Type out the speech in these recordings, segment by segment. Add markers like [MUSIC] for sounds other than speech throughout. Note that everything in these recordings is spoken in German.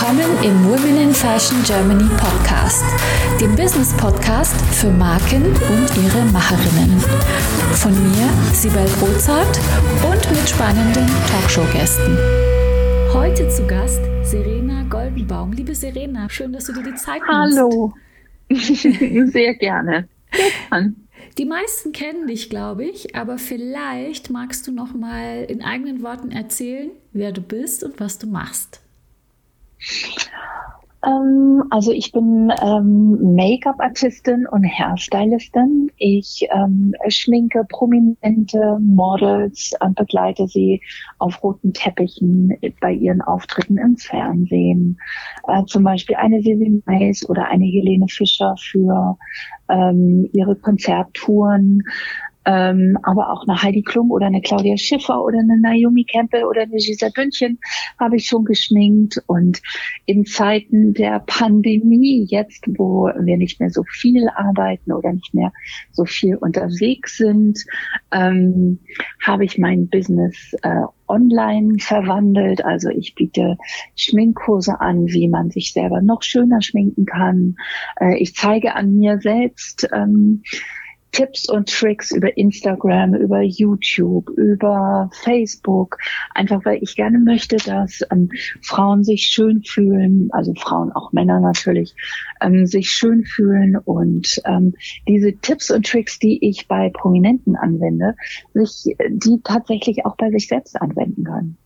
Willkommen im Women in Fashion Germany Podcast, dem Business Podcast für Marken und ihre Macherinnen. Von mir, Sibel Rozart und mit spannenden Talkshow-Gästen. Heute zu Gast Serena Goldenbaum. Liebe Serena, schön, dass du dir die Zeit nimmst. Hallo. [LAUGHS] Sehr gerne. Die meisten kennen dich, glaube ich, aber vielleicht magst du noch mal in eigenen Worten erzählen, wer du bist und was du machst. Ähm, also ich bin ähm, Make-up-Artistin und Hairstylistin. Ich ähm, schminke prominente Models und begleite sie auf roten Teppichen bei ihren Auftritten im Fernsehen. Äh, zum Beispiel eine Sylvie Mais oder eine Helene Fischer für ähm, ihre Konzerttouren ähm, aber auch eine Heidi Klum oder eine Claudia Schiffer oder eine Naomi Campbell oder eine Giselle Bündchen habe ich schon geschminkt. Und in Zeiten der Pandemie, jetzt wo wir nicht mehr so viel arbeiten oder nicht mehr so viel unterwegs sind, ähm, habe ich mein Business äh, online verwandelt. Also ich biete Schminkkurse an, wie man sich selber noch schöner schminken kann. Äh, ich zeige an mir selbst, ähm, Tipps und Tricks über Instagram, über YouTube, über Facebook, einfach weil ich gerne möchte, dass ähm, Frauen sich schön fühlen, also Frauen, auch Männer natürlich, ähm, sich schön fühlen und ähm, diese Tipps und Tricks, die ich bei Prominenten anwende, sich die tatsächlich auch bei sich selbst anwenden können.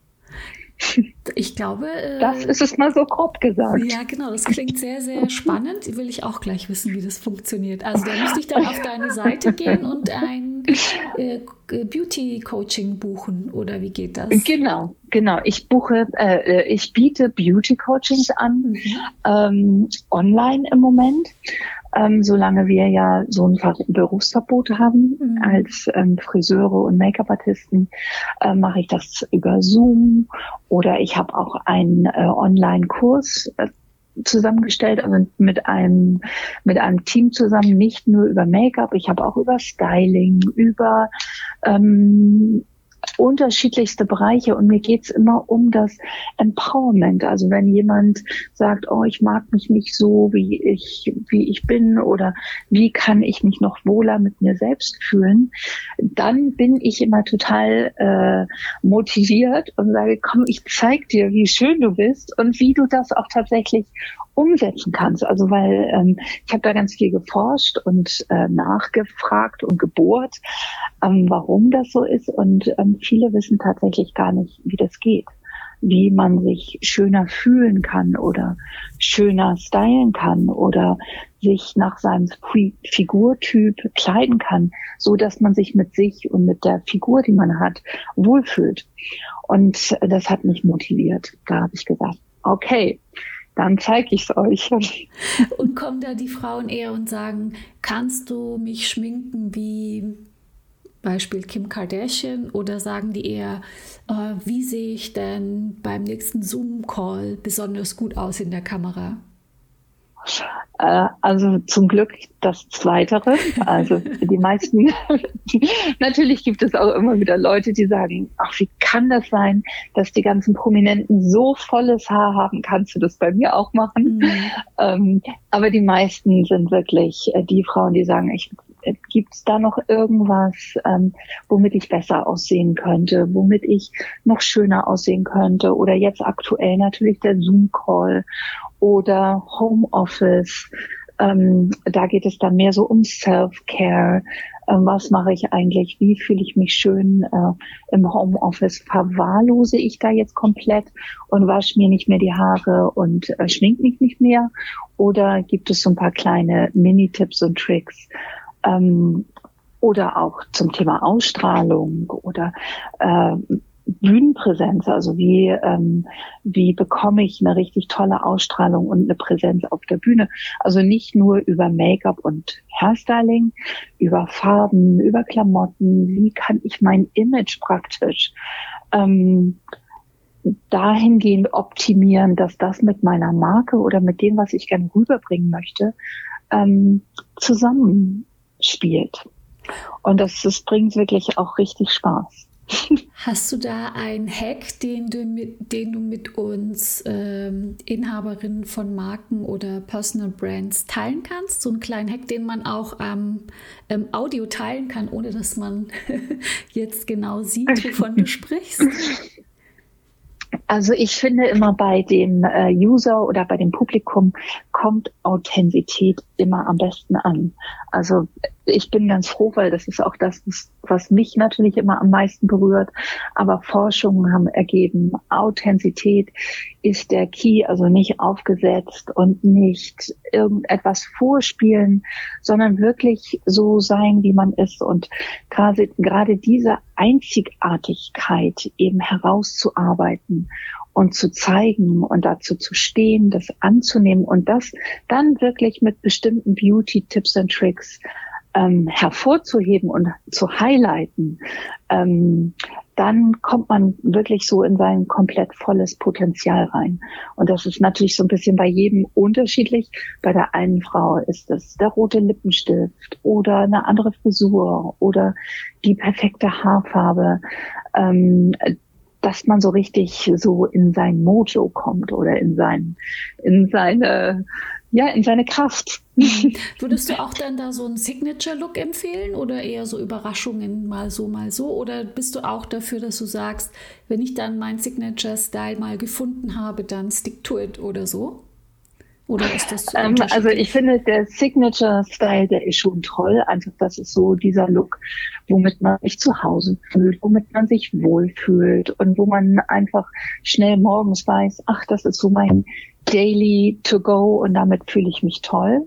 Ich glaube. Äh, das ist es mal so grob gesagt. Ja, genau. Das klingt sehr, sehr [LAUGHS] spannend. Will ich auch gleich wissen, wie das funktioniert. Also da müsste ich dann auf deine Seite gehen und ein äh, Beauty-Coaching buchen oder wie geht das? Genau, genau. Ich buche, äh, ich biete Beauty-Coachings an, mhm. ähm, online im Moment ähm, solange wir ja so ein Berufsverbot haben mhm. als ähm, Friseure und Make-up-Artisten, äh, mache ich das über Zoom oder ich habe auch einen äh, Online-Kurs äh, zusammengestellt, also mit einem mit einem Team zusammen, nicht nur über Make-up, ich habe auch über Styling, über ähm, unterschiedlichste Bereiche und mir geht's immer um das Empowerment. Also wenn jemand sagt, oh, ich mag mich nicht so, wie ich, wie ich bin oder wie kann ich mich noch wohler mit mir selbst fühlen, dann bin ich immer total äh, motiviert und sage, komm, ich zeig dir, wie schön du bist und wie du das auch tatsächlich umsetzen kannst. Also weil ähm, ich habe da ganz viel geforscht und äh, nachgefragt und gebohrt, ähm, warum das so ist. Und ähm, viele wissen tatsächlich gar nicht, wie das geht wie man sich schöner fühlen kann oder schöner stylen kann oder sich nach seinem Figurtyp kleiden kann, so dass man sich mit sich und mit der Figur, die man hat, wohlfühlt. Und das hat mich motiviert. Da habe ich gesagt, okay, dann zeige ich es euch. [LAUGHS] Und kommen da die Frauen eher und sagen, kannst du mich schminken wie Beispiel Kim Kardashian oder sagen die eher, äh, wie sehe ich denn beim nächsten Zoom-Call besonders gut aus in der Kamera? Äh, also zum Glück das Zweitere. Also die meisten, [LAUGHS] natürlich gibt es auch immer wieder Leute, die sagen, ach, wie kann das sein, dass die ganzen Prominenten so volles Haar haben? Kannst du das bei mir auch machen? Mhm. Ähm, aber die meisten sind wirklich äh, die Frauen, die sagen, ich Gibt es da noch irgendwas, ähm, womit ich besser aussehen könnte, womit ich noch schöner aussehen könnte? Oder jetzt aktuell natürlich der Zoom-Call oder Homeoffice. Ähm, da geht es dann mehr so um Self-Care. Ähm, was mache ich eigentlich? Wie fühle ich mich schön äh, im Homeoffice? Verwahrlose ich da jetzt komplett und wasche mir nicht mehr die Haare und äh, schmink mich nicht mehr? Oder gibt es so ein paar kleine Mini-Tipps und Tricks? Ähm, oder auch zum Thema Ausstrahlung oder äh, Bühnenpräsenz, also wie, ähm, wie bekomme ich eine richtig tolle Ausstrahlung und eine Präsenz auf der Bühne. Also nicht nur über Make-up und Hairstyling, über Farben, über Klamotten, wie kann ich mein Image praktisch ähm, dahingehend optimieren, dass das mit meiner Marke oder mit dem, was ich gerne rüberbringen möchte, ähm, zusammenspielt. Und das, das bringt wirklich auch richtig Spaß. [LAUGHS] Hast du da einen Hack, den du mit, den du mit uns ähm, Inhaberinnen von Marken oder Personal Brands teilen kannst? So einen kleinen Hack, den man auch am ähm, Audio teilen kann, ohne dass man [LAUGHS] jetzt genau sieht, wovon du [LAUGHS] sprichst? Also ich finde immer bei dem äh, User oder bei dem Publikum kommt Authentizität immer am besten an. Also ich bin ganz froh, weil das ist auch das, was mich natürlich immer am meisten berührt. Aber Forschungen haben ergeben, Authentizität ist der Key, also nicht aufgesetzt und nicht irgendetwas vorspielen, sondern wirklich so sein, wie man ist. Und gerade, gerade diese Einzigartigkeit eben herauszuarbeiten und zu zeigen und dazu zu stehen, das anzunehmen und das dann wirklich mit bestimmten Beauty-Tipps und Tricks ähm, hervorzuheben und zu highlighten, ähm, dann kommt man wirklich so in sein komplett volles Potenzial rein. Und das ist natürlich so ein bisschen bei jedem unterschiedlich. Bei der einen Frau ist es der rote Lippenstift oder eine andere Frisur oder die perfekte Haarfarbe. Ähm, dass man so richtig so in sein Mojo kommt oder in sein, in seine, ja, in seine Kraft. Mhm. [LAUGHS] Würdest du auch dann da so einen Signature-Look empfehlen oder eher so Überraschungen mal so, mal so? Oder bist du auch dafür, dass du sagst, wenn ich dann meinen Signature-Style mal gefunden habe, dann stick to it oder so? Oder ist das so ähm, Also ich finde, der Signature-Style, der ist schon toll. Einfach, das ist so dieser Look, womit man sich zu Hause fühlt, womit man sich wohlfühlt und wo man einfach schnell morgens weiß, ach, das ist so mein Daily to go und damit fühle ich mich toll.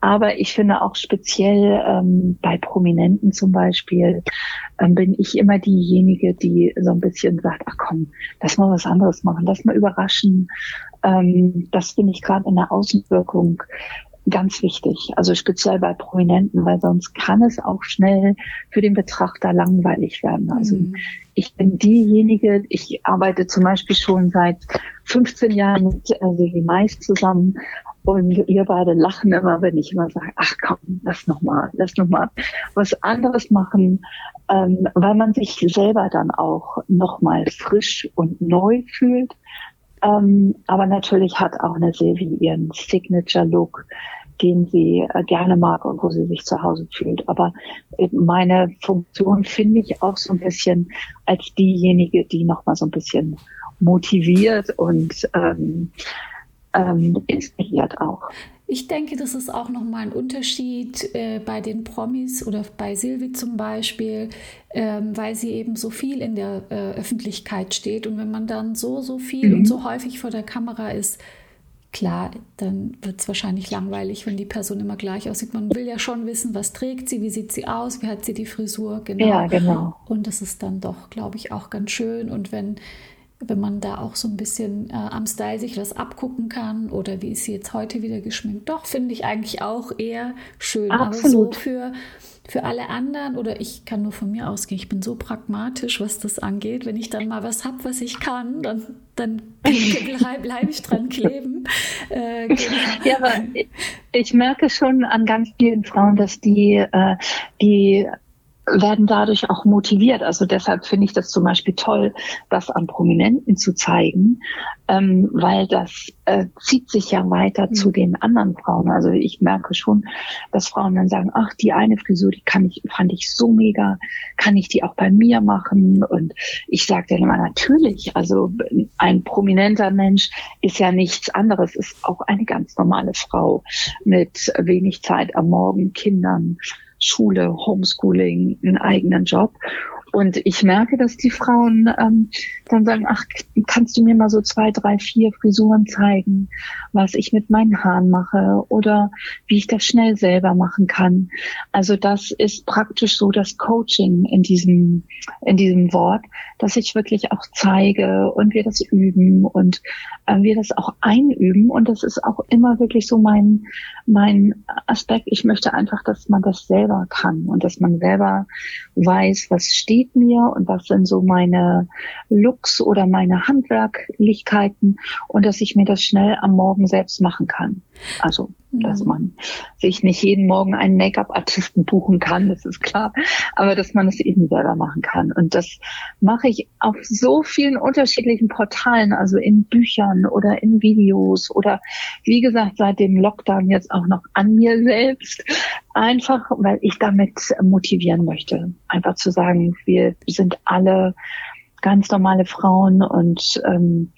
Aber ich finde auch speziell ähm, bei Prominenten zum Beispiel ähm, bin ich immer diejenige, die so ein bisschen sagt, ach komm, lass mal was anderes machen, lass mal überraschen. Ähm, das finde ich gerade in der Außenwirkung ganz wichtig. Also speziell bei Prominenten, weil sonst kann es auch schnell für den Betrachter langweilig werden. Also mhm. ich bin diejenige, ich arbeite zum Beispiel schon seit 15 Jahren mit äh, Mais zusammen und ihr beide lachen immer, wenn ich immer sage, ach komm, lass noch mal, lass noch mal was anderes machen, ähm, weil man sich selber dann auch noch mal frisch und neu fühlt. Ähm, aber natürlich hat auch eine Silvi ihren Signature-Look, den sie äh, gerne mag und wo sie sich zu Hause fühlt. Aber äh, meine Funktion finde ich auch so ein bisschen als diejenige, die noch mal so ein bisschen motiviert und ähm, ähm, inspiriert auch. Ich denke, das ist auch nochmal ein Unterschied äh, bei den Promis oder bei Silvi zum Beispiel, ähm, weil sie eben so viel in der äh, Öffentlichkeit steht. Und wenn man dann so, so viel mhm. und so häufig vor der Kamera ist, klar, dann wird es wahrscheinlich langweilig, wenn die Person immer gleich aussieht. Man will ja schon wissen, was trägt sie, wie sieht sie aus, wie hat sie die Frisur, genau. Ja, genau. Und das ist dann doch, glaube ich, auch ganz schön. Und wenn wenn man da auch so ein bisschen äh, am Style sich was abgucken kann oder wie ist sie jetzt heute wieder geschminkt. Doch, finde ich eigentlich auch eher schön. Absolut. Aber so für, für alle anderen oder ich kann nur von mir ausgehen, ich bin so pragmatisch, was das angeht. Wenn ich dann mal was habe, was ich kann, dann, dann [LAUGHS] bleibe ich dran kleben. Äh, genau. Ja, aber ich merke schon an ganz vielen Frauen, dass die, äh, die werden dadurch auch motiviert. Also deshalb finde ich das zum Beispiel toll, das an Prominenten zu zeigen, ähm, weil das äh, zieht sich ja weiter mhm. zu den anderen Frauen. Also ich merke schon, dass Frauen dann sagen, ach, die eine Frisur, die kann ich, fand ich so mega, kann ich die auch bei mir machen? Und ich sage dann immer, natürlich, also ein prominenter Mensch ist ja nichts anderes, ist auch eine ganz normale Frau mit wenig Zeit am Morgen, Kindern, Schule, Homeschooling, einen eigenen Job. Und ich merke, dass die Frauen ähm, dann sagen, ach, kannst du mir mal so zwei, drei, vier Frisuren zeigen, was ich mit meinen Haaren mache oder wie ich das schnell selber machen kann. Also das ist praktisch so das Coaching in diesem, in diesem Wort, dass ich wirklich auch zeige und wir das üben und äh, wir das auch einüben. Und das ist auch immer wirklich so mein, mein Aspekt. Ich möchte einfach, dass man das selber kann und dass man selber weiß, was steht mir und was sind so meine Looks oder meine Handwerklichkeiten und dass ich mir das schnell am Morgen selbst machen kann. Also dass man sich nicht jeden Morgen einen Make-up-Artisten buchen kann, das ist klar, aber dass man es eben selber machen kann. Und das mache ich auf so vielen unterschiedlichen Portalen, also in Büchern oder in Videos oder wie gesagt seit dem Lockdown jetzt auch noch an mir selbst. Einfach, weil ich damit motivieren möchte. Einfach zu sagen, wir sind alle ganz normale Frauen und ähm,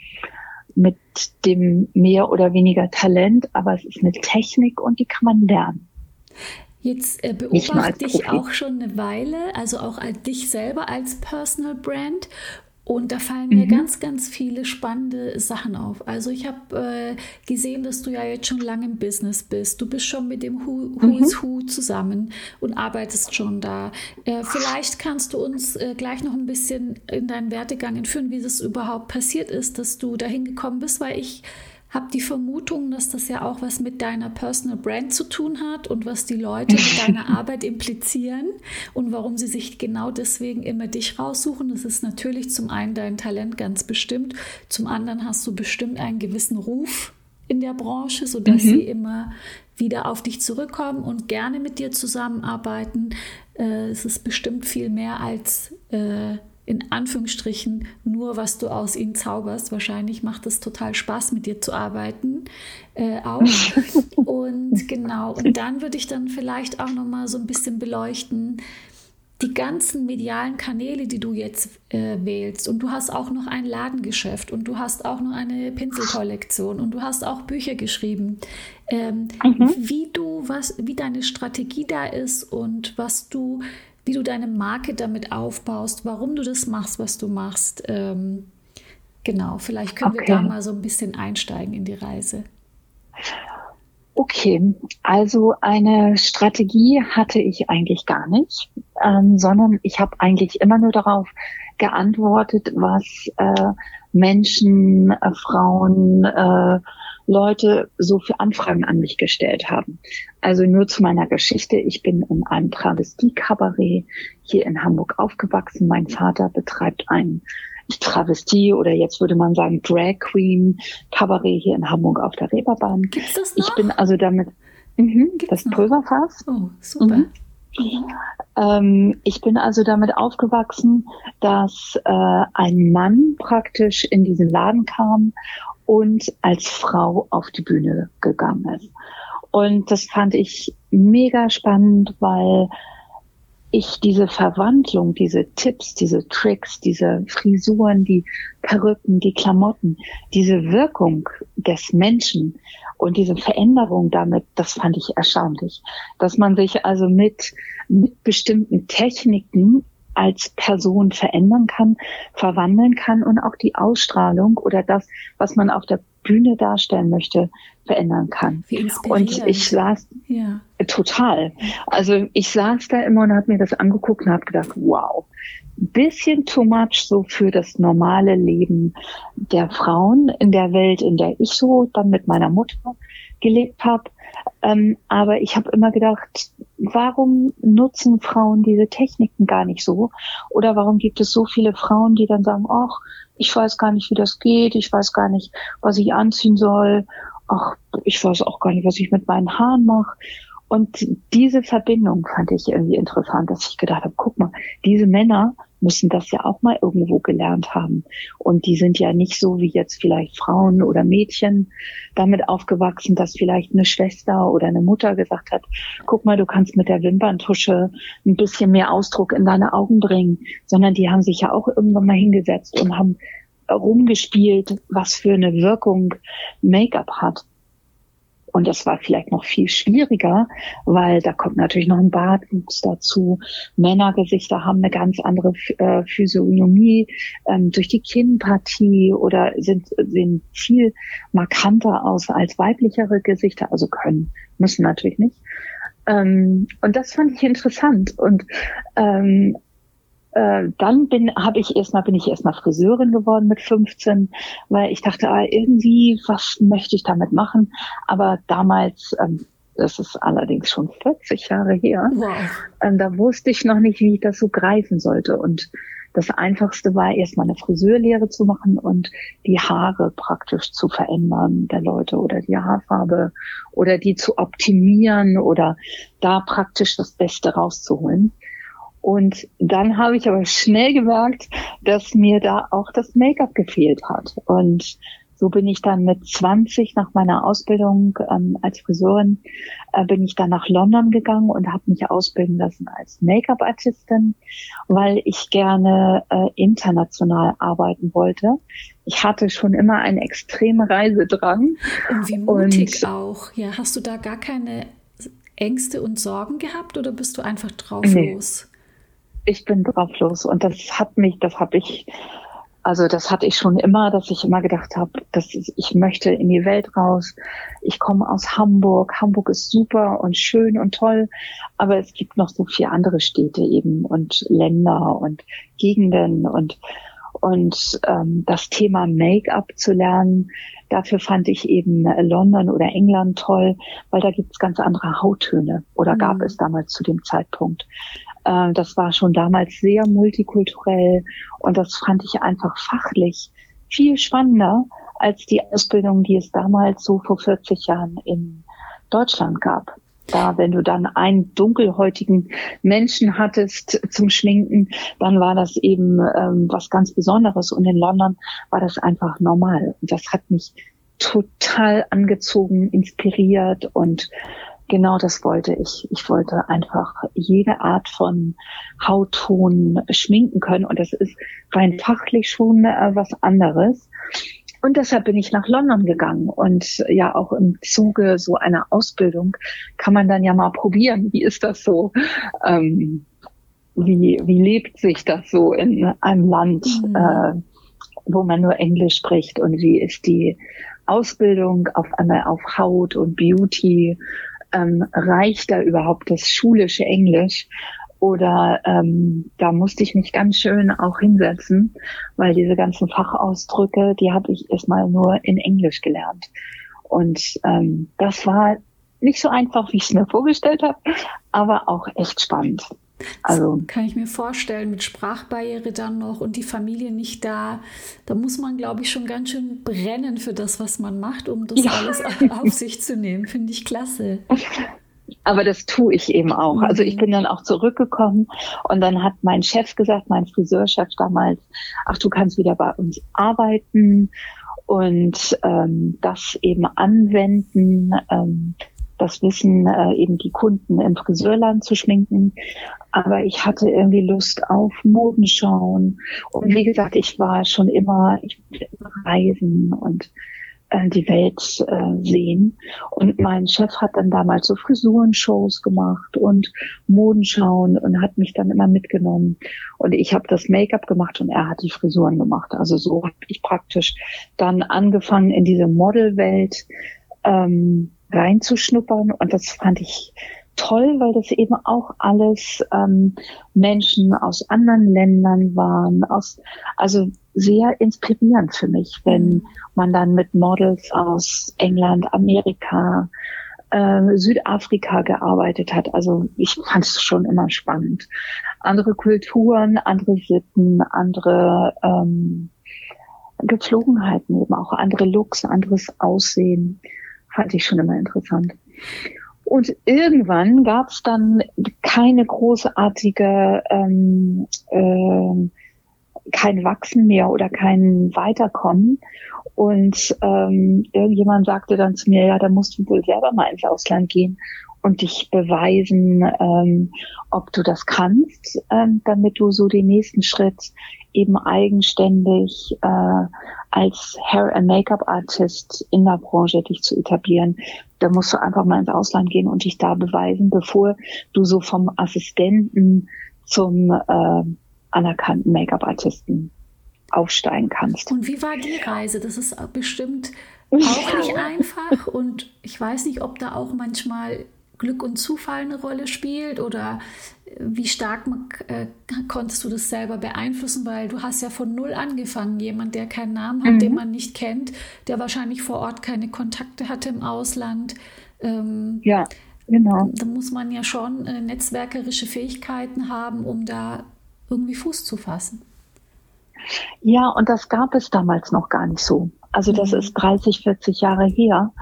mit dem mehr oder weniger Talent, aber es ist eine Technik und die kann man lernen. Jetzt äh, beobachte ich auch schon eine Weile, also auch als dich selber als Personal Brand und da fallen mir mhm. ganz, ganz viele spannende Sachen auf. Also ich habe äh, gesehen, dass du ja jetzt schon lange im Business bist. Du bist schon mit dem Who, Who mhm. is Who zusammen und arbeitest schon da. Äh, vielleicht kannst du uns äh, gleich noch ein bisschen in deinen Werdegang entführen, wie das überhaupt passiert ist, dass du dahin gekommen bist, weil ich habe die Vermutung, dass das ja auch was mit deiner Personal Brand zu tun hat und was die Leute mit [LAUGHS] deiner Arbeit implizieren und warum sie sich genau deswegen immer dich raussuchen. Das ist natürlich zum einen dein Talent ganz bestimmt, zum anderen hast du bestimmt einen gewissen Ruf in der Branche, sodass mhm. sie immer wieder auf dich zurückkommen und gerne mit dir zusammenarbeiten. Äh, es ist bestimmt viel mehr als äh, in Anführungsstrichen nur, was du aus ihnen zauberst. Wahrscheinlich macht es total Spaß, mit dir zu arbeiten äh, auch. [LAUGHS] und genau, und dann würde ich dann vielleicht auch noch mal so ein bisschen beleuchten, die ganzen medialen Kanäle, die du jetzt äh, wählst, und du hast auch noch ein Ladengeschäft und du hast auch noch eine Pinselkollektion und du hast auch Bücher geschrieben, ähm, mhm. wie du was, wie deine Strategie da ist und was du wie du deine Marke damit aufbaust, warum du das machst, was du machst. Ähm, genau, vielleicht können okay. wir da mal so ein bisschen einsteigen in die Reise. Okay, also eine Strategie hatte ich eigentlich gar nicht, ähm, sondern ich habe eigentlich immer nur darauf geantwortet, was äh, Menschen, äh, Frauen, äh, Leute so für Anfragen an mich gestellt haben. Also nur zu meiner Geschichte. Ich bin in einem Travestie-Kabarett hier in Hamburg aufgewachsen. Mein Vater betreibt ein Travestie oder jetzt würde man sagen Drag Queen Kabarett hier in Hamburg auf der Reeperbahn. Gibt's das noch? Ich bin also damit mhm, das Pulverfass. Oh, super. Mhm. Ähm, ich bin also damit aufgewachsen, dass äh, ein Mann praktisch in diesen Laden kam und als Frau auf die Bühne gegangen ist. Und das fand ich mega spannend, weil ich diese Verwandlung, diese Tipps, diese Tricks, diese Frisuren, die Perücken, die Klamotten, diese Wirkung des Menschen und diese Veränderung damit, das fand ich erstaunlich. Dass man sich also mit, mit bestimmten Techniken als Person verändern kann, verwandeln kann und auch die Ausstrahlung oder das, was man auf der Bühne darstellen möchte, verändern kann. Und ich saß ja. total. Also ich saß da immer und habe mir das angeguckt und habe gedacht, wow, bisschen too much so für das normale Leben der Frauen in der Welt, in der ich so dann mit meiner Mutter gelebt habe. Ähm, aber ich habe immer gedacht, warum nutzen Frauen diese Techniken gar nicht so? Oder warum gibt es so viele Frauen, die dann sagen, ach, ich weiß gar nicht, wie das geht, ich weiß gar nicht, was ich anziehen soll, ach, ich weiß auch gar nicht, was ich mit meinen Haaren mache. Und diese Verbindung fand ich irgendwie interessant, dass ich gedacht habe, guck mal, diese Männer müssen das ja auch mal irgendwo gelernt haben. Und die sind ja nicht so wie jetzt vielleicht Frauen oder Mädchen damit aufgewachsen, dass vielleicht eine Schwester oder eine Mutter gesagt hat, guck mal, du kannst mit der Wimperntusche ein bisschen mehr Ausdruck in deine Augen bringen, sondern die haben sich ja auch irgendwann mal hingesetzt und haben rumgespielt, was für eine Wirkung Make-up hat. Und das war vielleicht noch viel schwieriger, weil da kommt natürlich noch ein Bartwuchs dazu. Männergesichter haben eine ganz andere äh, Physiognomie ähm, durch die Kinnpartie oder sind, sehen viel markanter aus als weiblichere Gesichter, also können, müssen natürlich nicht. Ähm, und das fand ich interessant. Und ähm, äh, dann bin habe ich erstmal bin ich erstmal Friseurin geworden mit 15, weil ich dachte, ah, irgendwie was möchte ich damit machen. Aber damals, ähm, das ist allerdings schon 40 Jahre her, wow. ähm, da wusste ich noch nicht, wie ich das so greifen sollte. Und das Einfachste war, erstmal eine Friseurlehre zu machen und die Haare praktisch zu verändern der Leute oder die Haarfarbe oder die zu optimieren oder da praktisch das Beste rauszuholen. Und dann habe ich aber schnell gemerkt, dass mir da auch das Make-up gefehlt hat. Und so bin ich dann mit 20 nach meiner Ausbildung ähm, als Friseurin, äh, bin ich dann nach London gegangen und habe mich ausbilden lassen als Make-up-Artistin, weil ich gerne äh, international arbeiten wollte. Ich hatte schon immer einen extremen Reisedrang. Und wie mutig und, auch. Ja, hast du da gar keine Ängste und Sorgen gehabt oder bist du einfach drauf nee. los? Ich bin drauf los und das hat mich, das habe ich also das hatte ich schon immer, dass ich immer gedacht habe, dass ich möchte in die Welt raus. Ich komme aus Hamburg. Hamburg ist super und schön und toll, aber es gibt noch so viele andere Städte eben und Länder und Gegenden und und ähm, das Thema Make-up zu lernen, dafür fand ich eben London oder England toll, weil da gibt's ganz andere Hauttöne oder gab mhm. es damals zu dem Zeitpunkt. Äh, das war schon damals sehr multikulturell und das fand ich einfach fachlich viel spannender als die Ausbildung, die es damals so vor 40 Jahren in Deutschland gab. Da, wenn du dann einen dunkelhäutigen Menschen hattest zum Schminken, dann war das eben ähm, was ganz Besonderes. Und in London war das einfach normal. Und das hat mich total angezogen, inspiriert und genau das wollte ich. Ich wollte einfach jede Art von Hautton schminken können und das ist rein fachlich schon äh, was anderes. Und deshalb bin ich nach London gegangen und ja auch im Zuge so einer Ausbildung kann man dann ja mal probieren, wie ist das so? Ähm, wie, wie lebt sich das so in einem Land, mhm. äh, wo man nur Englisch spricht und wie ist die Ausbildung auf einmal auf Haut und Beauty ähm, reicht da überhaupt das schulische Englisch? Oder ähm, da musste ich mich ganz schön auch hinsetzen, weil diese ganzen Fachausdrücke, die habe ich erstmal nur in Englisch gelernt. Und ähm, das war nicht so einfach, wie ich es mir vorgestellt habe, aber auch echt spannend. Also das kann ich mir vorstellen, mit Sprachbarriere dann noch und die Familie nicht da. Da muss man, glaube ich, schon ganz schön brennen für das, was man macht, um das ja. alles auf sich zu nehmen. Finde ich klasse. [LAUGHS] Aber das tue ich eben auch. Mhm. Also ich bin dann auch zurückgekommen und dann hat mein Chef gesagt, mein Friseurchef damals, ach, du kannst wieder bei uns arbeiten und ähm, das eben anwenden. Ähm, das Wissen, äh, eben die Kunden im Friseurland zu schminken. Aber ich hatte irgendwie Lust auf Modenschauen. Und wie gesagt, ich war schon immer, ich wollte immer reisen und die Welt äh, sehen. Und mein Chef hat dann damals so Frisurenshows gemacht und Modenschauen und hat mich dann immer mitgenommen. Und ich habe das Make-up gemacht und er hat die Frisuren gemacht. Also so habe ich praktisch dann angefangen in diese Modelwelt. Ähm, reinzuschnuppern. Und das fand ich toll, weil das eben auch alles ähm, Menschen aus anderen Ländern waren, aus, also sehr inspirierend für mich, wenn mhm. man dann mit Models aus England, Amerika, äh, Südafrika gearbeitet hat. Also ich fand es schon immer spannend. Andere Kulturen, andere Sitten, andere ähm, Gepflogenheiten eben auch, andere Looks, anderes Aussehen fand ich schon immer interessant. Und irgendwann gab es dann keine großartige, ähm, äh, kein Wachsen mehr oder kein Weiterkommen. Und ähm, irgendjemand sagte dann zu mir, ja, da musst du wohl selber mal ins Ausland gehen und dich beweisen, ähm, ob du das kannst, ähm, damit du so den nächsten Schritt eben eigenständig äh, als Hair and Make-up Artist in der Branche dich zu etablieren. Da musst du einfach mal ins Ausland gehen und dich da beweisen, bevor du so vom Assistenten zum äh, anerkannten Make-up Artisten aufsteigen kannst. Und wie war die Reise? Das ist bestimmt [LAUGHS] auch nicht einfach und ich weiß nicht, ob da auch manchmal Glück und Zufall eine Rolle spielt oder äh, wie stark äh, konntest du das selber beeinflussen, weil du hast ja von null angefangen, jemand, der keinen Namen hat, mhm. den man nicht kennt, der wahrscheinlich vor Ort keine Kontakte hatte im Ausland. Ähm, ja, genau. Da muss man ja schon äh, netzwerkerische Fähigkeiten haben, um da irgendwie Fuß zu fassen. Ja, und das gab es damals noch gar nicht so. Also das mhm. ist 30, 40 Jahre her.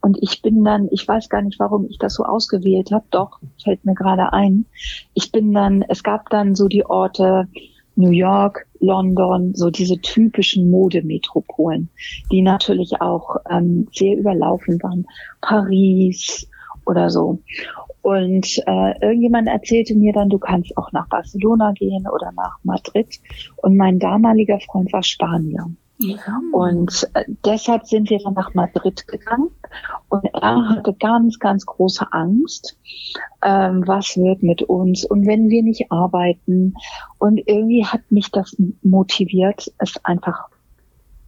Und ich bin dann, ich weiß gar nicht, warum ich das so ausgewählt habe, doch, fällt mir gerade ein. Ich bin dann, es gab dann so die Orte New York, London, so diese typischen Modemetropolen, die natürlich auch ähm, sehr überlaufen waren. Paris oder so. Und äh, irgendjemand erzählte mir dann, du kannst auch nach Barcelona gehen oder nach Madrid. Und mein damaliger Freund war Spanier. Und äh, deshalb sind wir dann nach Madrid gegangen. Und er hatte ganz, ganz große Angst, ähm, was wird mit uns und wenn wir nicht arbeiten. Und irgendwie hat mich das motiviert, es einfach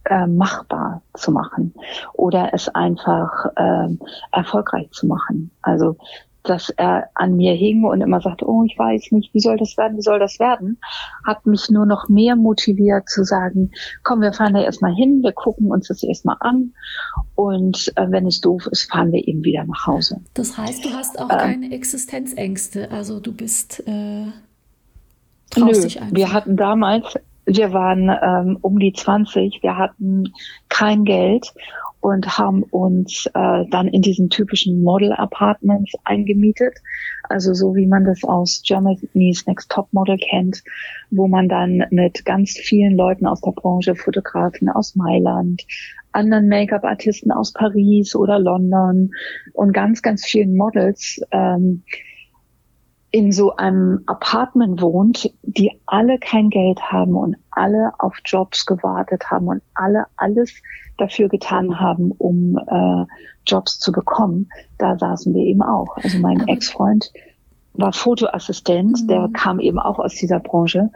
äh, machbar zu machen oder es einfach äh, erfolgreich zu machen. Also dass er an mir hing und immer sagte, oh, ich weiß nicht, wie soll das werden, wie soll das werden, hat mich nur noch mehr motiviert zu sagen, komm, wir fahren da erstmal hin, wir gucken uns das erstmal an und äh, wenn es doof ist, fahren wir eben wieder nach Hause. Das heißt, du hast auch äh, keine Existenzängste, also du bist äh, traust nö, dich einfach. Wir hatten damals wir waren ähm, um die 20, wir hatten kein Geld und haben uns äh, dann in diesen typischen Model Apartments eingemietet. Also so wie man das aus Germany's Next Top Model kennt, wo man dann mit ganz vielen Leuten aus der Branche, Fotografen aus Mailand, anderen Make-up-Artisten aus Paris oder London und ganz, ganz vielen Models ähm, in so einem Apartment wohnt, die alle kein Geld haben und alle auf Jobs gewartet haben und alle alles dafür getan haben, um äh, Jobs zu bekommen, da saßen wir eben auch. Also mein Ex-Freund war Fotoassistent, mhm. der kam eben auch aus dieser Branche.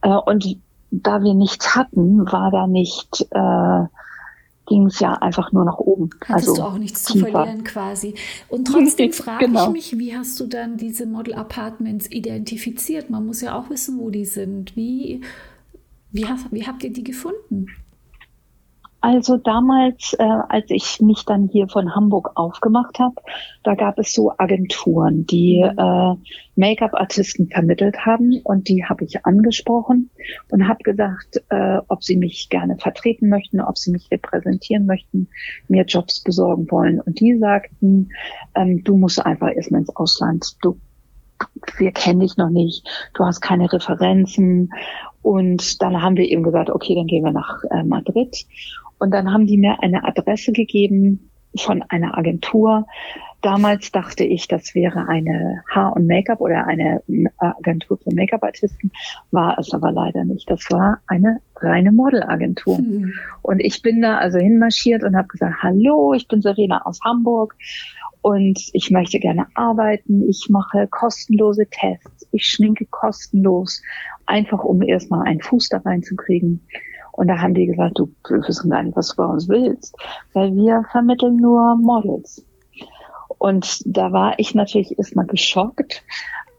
Äh, und da wir nichts hatten, war da nicht äh, ging es ja einfach nur nach oben. Hattest also du auch nichts tiefer. zu verlieren quasi. Und trotzdem [LAUGHS] frage genau. ich mich, wie hast du dann diese Model Apartments identifiziert? Man muss ja auch wissen, wo die sind. Wie, wie, hast, wie habt ihr die gefunden? Also damals, äh, als ich mich dann hier von Hamburg aufgemacht habe, da gab es so Agenturen, die mhm. äh, Make-up-Artisten vermittelt haben und die habe ich angesprochen und habe gesagt, äh, ob sie mich gerne vertreten möchten, ob sie mich repräsentieren möchten, mir Jobs besorgen wollen. Und die sagten, ähm, du musst einfach erstmal ins Ausland. Du wir kennen dich noch nicht, du hast keine Referenzen. Und dann haben wir eben gesagt, okay, dann gehen wir nach äh, Madrid. Und dann haben die mir eine Adresse gegeben von einer Agentur. Damals dachte ich, das wäre eine Haar- und Make-up oder eine äh, Agentur für Make-up-Artisten, war es aber leider nicht. Das war eine reine Modelagentur. Mhm. Und ich bin da also hinmarschiert und habe gesagt, hallo, ich bin Serena aus Hamburg und ich möchte gerne arbeiten. Ich mache kostenlose Tests. Ich schminke kostenlos, einfach um erstmal einen Fuß da reinzukriegen. Und da haben die gesagt, du, wir wissen gar nicht, was du bei uns willst, weil wir vermitteln nur Models. Und da war ich natürlich erstmal geschockt,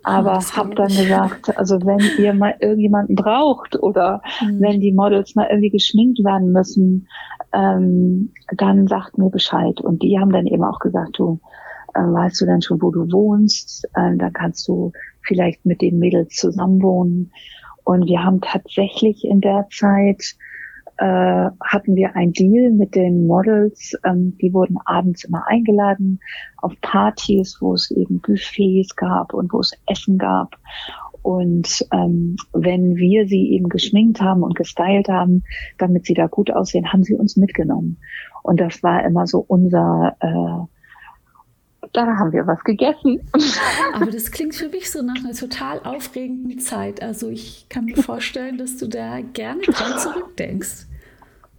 aber oh, habe dann gesagt, also wenn ihr mal irgendjemanden braucht oder mhm. wenn die Models mal irgendwie geschminkt werden müssen, ähm, dann sagt mir Bescheid. Und die haben dann eben auch gesagt, du äh, weißt du dann schon, wo du wohnst, äh, dann kannst du vielleicht mit den Mädels zusammenwohnen. Und wir haben tatsächlich in der Zeit äh, hatten wir ein Deal mit den Models. Ähm, die wurden abends immer eingeladen auf Partys, wo es eben Buffets gab und wo es Essen gab. Und ähm, wenn wir sie eben geschminkt haben und gestylt haben, damit sie da gut aussehen, haben sie uns mitgenommen. Und das war immer so unser äh, da haben wir was gegessen. [LAUGHS] Aber das klingt für mich so nach einer total aufregenden Zeit. Also ich kann mir vorstellen, dass du da gerne dran zurückdenkst.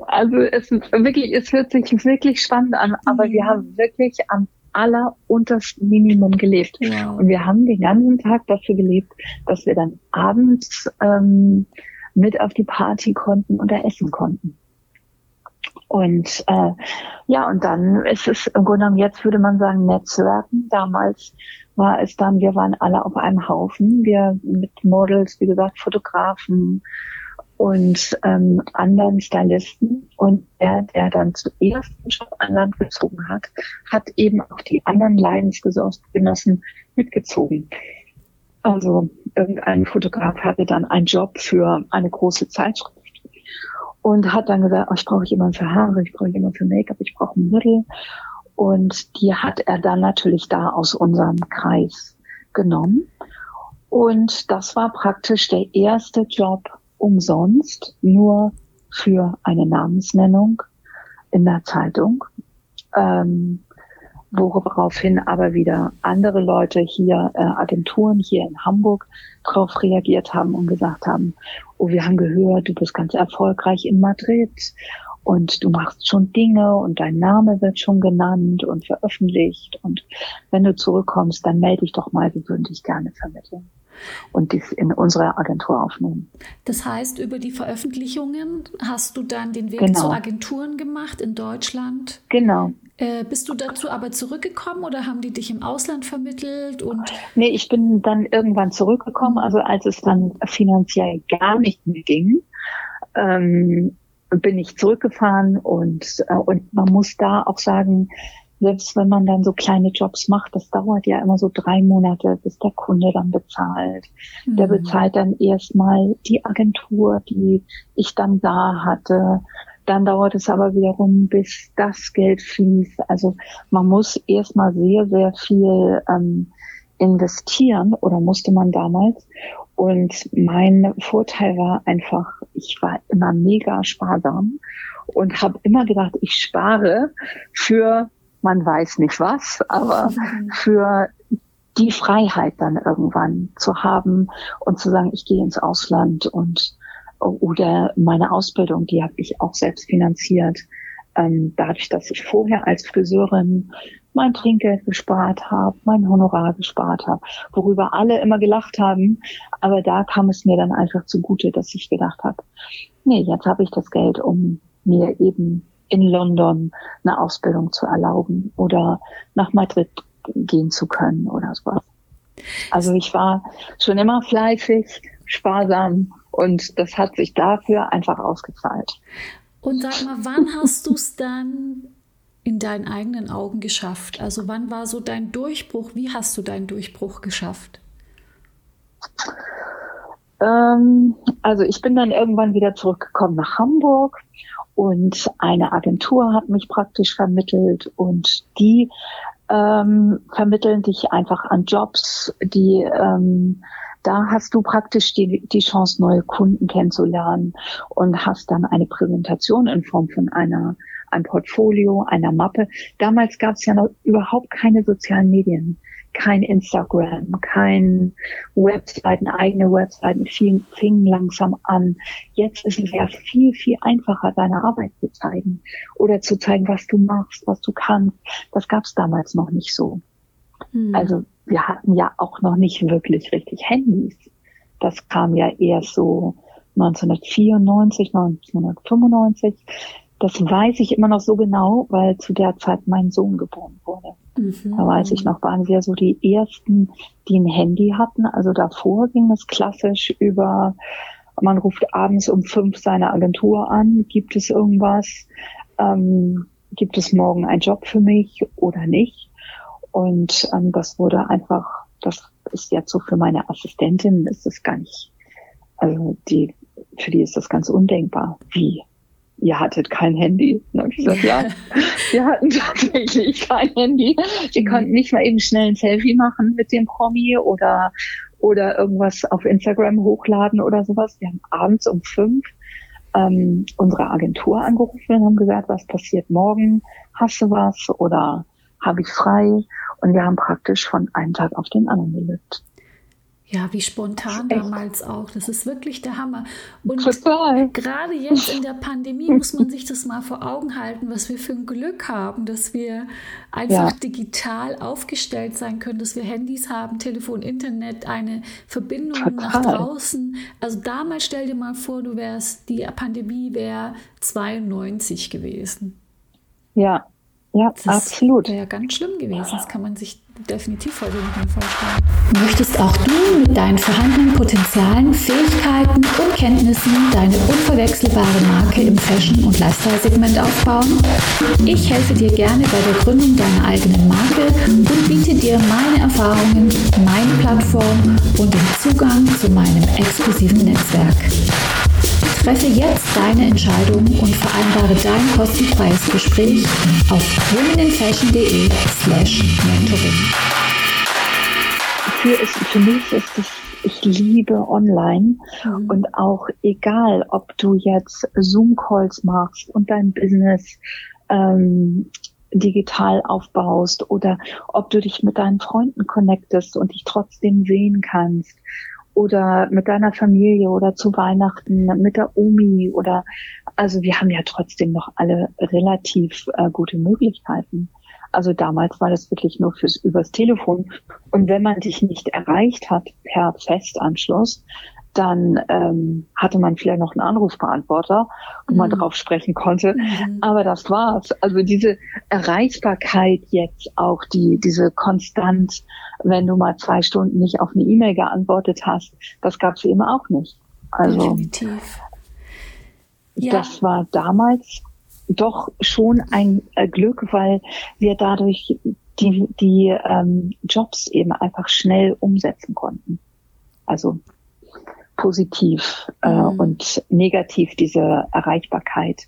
Also es ist wirklich, es hört sich wirklich spannend an, aber mhm. wir haben wirklich am alleruntersten Minimum gelebt. Ja. Und wir haben den ganzen Tag dafür gelebt, dass wir dann abends ähm, mit auf die Party konnten und da essen konnten. Und äh, ja, und dann ist es im Grunde genommen, jetzt würde man sagen, Netzwerken. Damals war es dann, wir waren alle auf einem Haufen. Wir mit Models, wie gesagt, Fotografen und ähm, anderen Stylisten. Und der, der dann zuerst den Job an Land gezogen hat, hat eben auch die anderen Leidensgenossen mitgezogen. Also irgendein Fotograf hatte dann einen Job für eine große Zeitschrift und hat dann gesagt, oh, ich brauche jemanden für Haare, ich brauche jemanden für Make-up, ich brauche ein Mittel. Und die hat er dann natürlich da aus unserem Kreis genommen. Und das war praktisch der erste Job umsonst, nur für eine Namensnennung in der Zeitung. Ähm, woraufhin aber wieder andere Leute hier, äh, Agenturen hier in Hamburg, darauf reagiert haben und gesagt haben, oh, wir haben gehört, du bist ganz erfolgreich in Madrid und du machst schon Dinge und dein Name wird schon genannt und veröffentlicht und wenn du zurückkommst, dann melde dich doch mal, wir würden dich gerne vermitteln und dies in unsere Agentur aufnehmen. Das heißt, über die Veröffentlichungen hast du dann den Weg genau. zu Agenturen gemacht in Deutschland? Genau. Äh, bist du dazu aber zurückgekommen oder haben die dich im Ausland vermittelt? Und nee, ich bin dann irgendwann zurückgekommen, also als es dann finanziell gar nicht mehr ging. Ähm, bin ich zurückgefahren und, äh, und man muss da auch sagen, selbst wenn man dann so kleine Jobs macht, das dauert ja immer so drei Monate, bis der Kunde dann bezahlt. Mhm. Der bezahlt dann erstmal die Agentur, die ich dann da hatte. Dann dauert es aber wiederum, bis das Geld fließt. Also man muss erstmal sehr, sehr viel ähm, investieren oder musste man damals. Und mein Vorteil war einfach, ich war immer mega sparsam und habe immer gedacht, ich spare für man weiß nicht was, aber mhm. für die Freiheit dann irgendwann zu haben und zu sagen, ich gehe ins Ausland und oder meine Ausbildung, die habe ich auch selbst finanziert. Ähm, dadurch, dass ich vorher als Friseurin mein Trinkgeld gespart habe, mein Honorar gespart habe, worüber alle immer gelacht haben. Aber da kam es mir dann einfach zugute, dass ich gedacht habe, nee, jetzt habe ich das Geld, um mir eben in London eine Ausbildung zu erlauben oder nach Madrid gehen zu können oder sowas. Also ich war schon immer fleißig, sparsam und das hat sich dafür einfach ausgezahlt. Und sag mal, wann hast du es dann in deinen eigenen Augen geschafft? Also wann war so dein Durchbruch? Wie hast du deinen Durchbruch geschafft? Ähm, also ich bin dann irgendwann wieder zurückgekommen nach Hamburg und eine Agentur hat mich praktisch vermittelt und die ähm, vermitteln dich einfach an Jobs, die ähm, da hast du praktisch die, die Chance, neue Kunden kennenzulernen und hast dann eine Präsentation in Form von einer ein Portfolio, einer Mappe. Damals gab es ja noch überhaupt keine sozialen Medien kein Instagram, kein Webseiten, eigene Webseiten fingen, fingen langsam an. Jetzt ist es ja viel, viel einfacher, deine Arbeit zu zeigen oder zu zeigen, was du machst, was du kannst. Das gab es damals noch nicht so. Hm. Also wir hatten ja auch noch nicht wirklich richtig Handys. Das kam ja erst so 1994, 1995. Das weiß ich immer noch so genau, weil zu der Zeit mein Sohn geboren wurde. Mhm. Da weiß ich noch, waren wir so die ersten, die ein Handy hatten. Also davor ging es klassisch über, man ruft abends um fünf seine Agentur an, gibt es irgendwas, ähm, gibt es morgen einen Job für mich oder nicht. Und ähm, das wurde einfach, das ist jetzt so für meine Assistentin, ist das gar nicht, also die, für die ist das ganz undenkbar. Wie? Ihr hattet kein Handy. Dann ich gesagt, ja, [LAUGHS] wir hatten tatsächlich kein Handy. Wir mhm. konnten nicht mal eben schnell ein Selfie machen mit dem Promi oder, oder irgendwas auf Instagram hochladen oder sowas. Wir haben abends um fünf ähm, unsere Agentur angerufen und haben gesagt, was passiert morgen? Hast du was oder habe ich frei? Und wir haben praktisch von einem Tag auf den anderen gelebt. Ja, wie spontan damals auch. Das ist wirklich der Hammer. Und Total. gerade jetzt in der Pandemie [LAUGHS] muss man sich das mal vor Augen halten, was wir für ein Glück haben, dass wir einfach ja. digital aufgestellt sein können, dass wir Handys haben, Telefon, Internet, eine Verbindung Total. nach draußen. Also damals stell dir mal vor, du wärst, die Pandemie wäre 92 gewesen. Ja, ja, das absolut. Wäre ja ganz schlimm gewesen. Das kann man sich definitiv heute nicht mehr vorstellen. Möchtest auch du mit deinen vorhandenen Potenzialen, Fähigkeiten und Kenntnissen deine unverwechselbare Marke im Fashion- und Lifestyle-Segment aufbauen? Ich helfe dir gerne bei der Gründung deiner eigenen Marke und biete dir meine Erfahrungen, meine Plattform und den Zugang zu meinem exklusiven Netzwerk. Treffe jetzt deine Entscheidung und vereinbare dein kostenfreies Gespräch auf womeninfashion.de slash mentoring. Für, mich ist es ich liebe online mhm. und auch egal, ob du jetzt Zoom-Calls machst und dein Business ähm, digital aufbaust oder ob du dich mit deinen Freunden connectest und dich trotzdem sehen kannst oder mit deiner Familie oder zu Weihnachten mit der Omi oder also wir haben ja trotzdem noch alle relativ äh, gute Möglichkeiten. Also damals war das wirklich nur fürs übers Telefon. Und wenn man dich nicht erreicht hat per Festanschluss, dann ähm, hatte man vielleicht noch einen Anrufbeantworter, wo mhm. man drauf sprechen konnte. Mhm. Aber das war's. Also diese Erreichbarkeit jetzt auch, die diese konstant, wenn du mal zwei Stunden nicht auf eine E-Mail geantwortet hast, das gab's eben auch nicht. Also Definitiv. Ja. das war damals doch schon ein äh, Glück, weil wir dadurch die, die ähm, Jobs eben einfach schnell umsetzen konnten. Also positiv äh, mhm. und negativ diese Erreichbarkeit,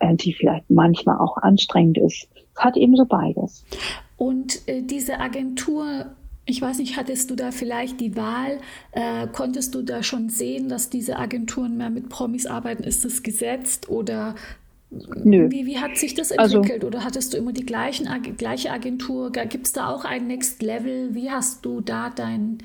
äh, die vielleicht manchmal auch anstrengend ist. Es hat eben so beides. Und äh, diese Agentur ich weiß nicht, hattest du da vielleicht die Wahl? Äh, konntest du da schon sehen, dass diese Agenturen mehr mit Promis arbeiten? Ist das gesetzt oder Nö. Wie, wie hat sich das also entwickelt? Also, oder hattest du immer die gleichen, gleiche Agentur? Gibt es da auch ein Next Level? Wie hast du da dein,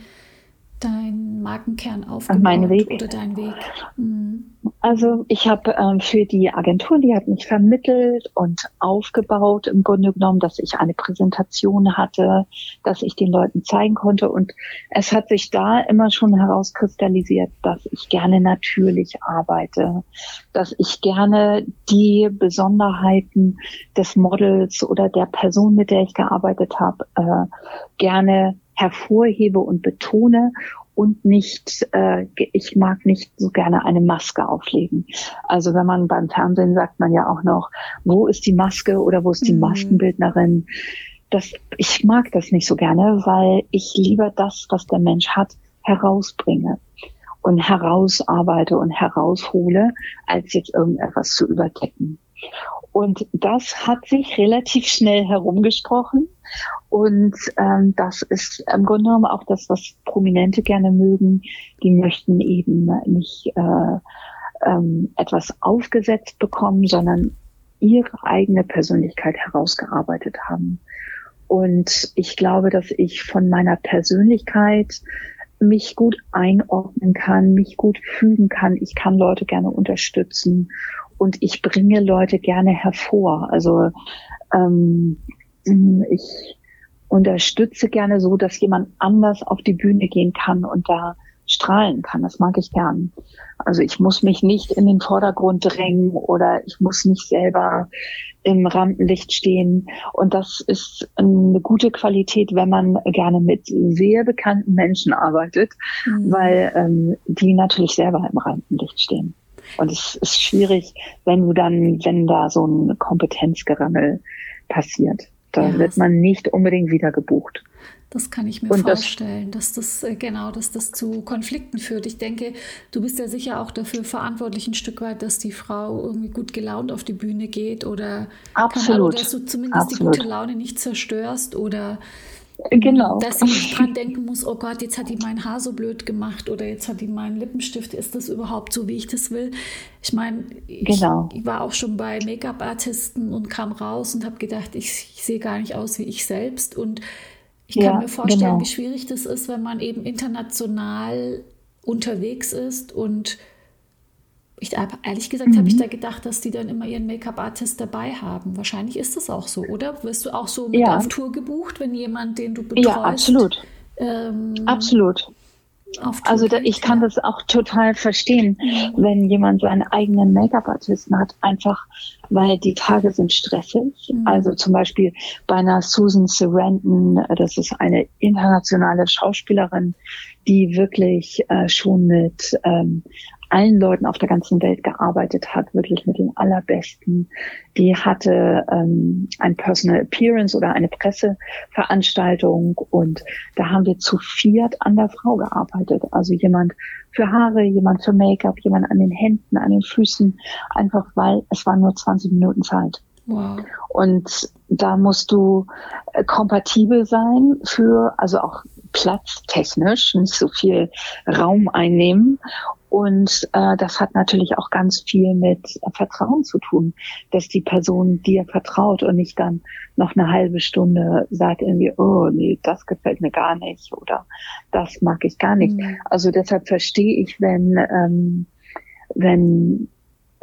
dein Markenkern aufgebaut mein Weg. oder dein Weg? Mhm. Also ich habe ähm, für die Agentur, die hat mich vermittelt und aufgebaut im Grunde genommen, dass ich eine Präsentation hatte, dass ich den Leuten zeigen konnte und es hat sich da immer schon herauskristallisiert, dass ich gerne natürlich arbeite, dass ich gerne die Besonderheiten des Models oder der Person, mit der ich gearbeitet habe, äh, gerne hervorhebe und betone und nicht, äh, ich mag nicht so gerne eine Maske auflegen. Also wenn man beim Fernsehen sagt man ja auch noch, wo ist die Maske oder wo ist die mhm. Maskenbildnerin? Das, ich mag das nicht so gerne, weil ich lieber das, was der Mensch hat, herausbringe und herausarbeite und heraushole, als jetzt irgendetwas zu überdecken. Und das hat sich relativ schnell herumgesprochen. Und ähm, das ist im Grunde genommen auch das, was Prominente gerne mögen. Die möchten eben nicht äh, ähm, etwas aufgesetzt bekommen, sondern ihre eigene Persönlichkeit herausgearbeitet haben. Und ich glaube, dass ich von meiner Persönlichkeit mich gut einordnen kann, mich gut fügen kann. Ich kann Leute gerne unterstützen und ich bringe Leute gerne hervor. Also ähm, ich unterstütze gerne so, dass jemand anders auf die Bühne gehen kann und da strahlen kann. Das mag ich gern. Also ich muss mich nicht in den Vordergrund drängen oder ich muss nicht selber im Rampenlicht stehen. Und das ist eine gute Qualität, wenn man gerne mit sehr bekannten Menschen arbeitet, mhm. weil ähm, die natürlich selber im Rampenlicht stehen. Und es ist schwierig, wenn du dann, wenn da so ein Kompetenzgerammel passiert. Da ja. wird man nicht unbedingt wieder gebucht. Das kann ich mir und vorstellen, das, dass das äh, genau, dass das zu Konflikten führt. Ich denke, du bist ja sicher auch dafür verantwortlich ein Stück weit, dass die Frau irgendwie gut gelaunt auf die Bühne geht oder Absolut. Kann, oder dass du zumindest Absolut. die gute Laune nicht zerstörst oder Genau. Dass nicht dran denken muss, oh Gott, jetzt hat die mein Haar so blöd gemacht oder jetzt hat die meinen Lippenstift, ist das überhaupt so, wie ich das will? Ich meine, ich, genau. ich war auch schon bei Make-up-Artisten und kam raus und habe gedacht, ich, ich sehe gar nicht aus wie ich selbst und ich kann ja, mir vorstellen, genau. wie schwierig das ist, wenn man eben international unterwegs ist und ich, ehrlich gesagt mhm. habe ich da gedacht, dass die dann immer ihren Make-up-Artist dabei haben. Wahrscheinlich ist das auch so, oder? Wirst du auch so mit ja. auf Tour gebucht, wenn jemand, den du betreust? Ja, absolut. Ähm, absolut. Also da, ich kann das auch total verstehen, mhm. wenn jemand so einen eigenen Make-up-Artisten hat, einfach weil die Tage sind stressig. Mhm. Also zum Beispiel bei einer Susan Sarandon, das ist eine internationale Schauspielerin, die wirklich äh, schon mit ähm, allen Leuten auf der ganzen Welt gearbeitet hat, wirklich mit den allerbesten. Die hatte ähm, ein Personal Appearance oder eine Presseveranstaltung und da haben wir zu viert an der Frau gearbeitet. Also jemand für Haare, jemand für Make-up, jemand an den Händen, an den Füßen, einfach weil es waren nur 20 Minuten Zeit. Wow. Und da musst du äh, kompatibel sein für, also auch platztechnisch, nicht so viel Raum einnehmen und äh, das hat natürlich auch ganz viel mit Vertrauen zu tun, dass die Person dir vertraut und nicht dann noch eine halbe Stunde sagt irgendwie, oh nee, das gefällt mir gar nicht oder das mag ich gar nicht. Mhm. Also deshalb verstehe ich, wenn ähm, wenn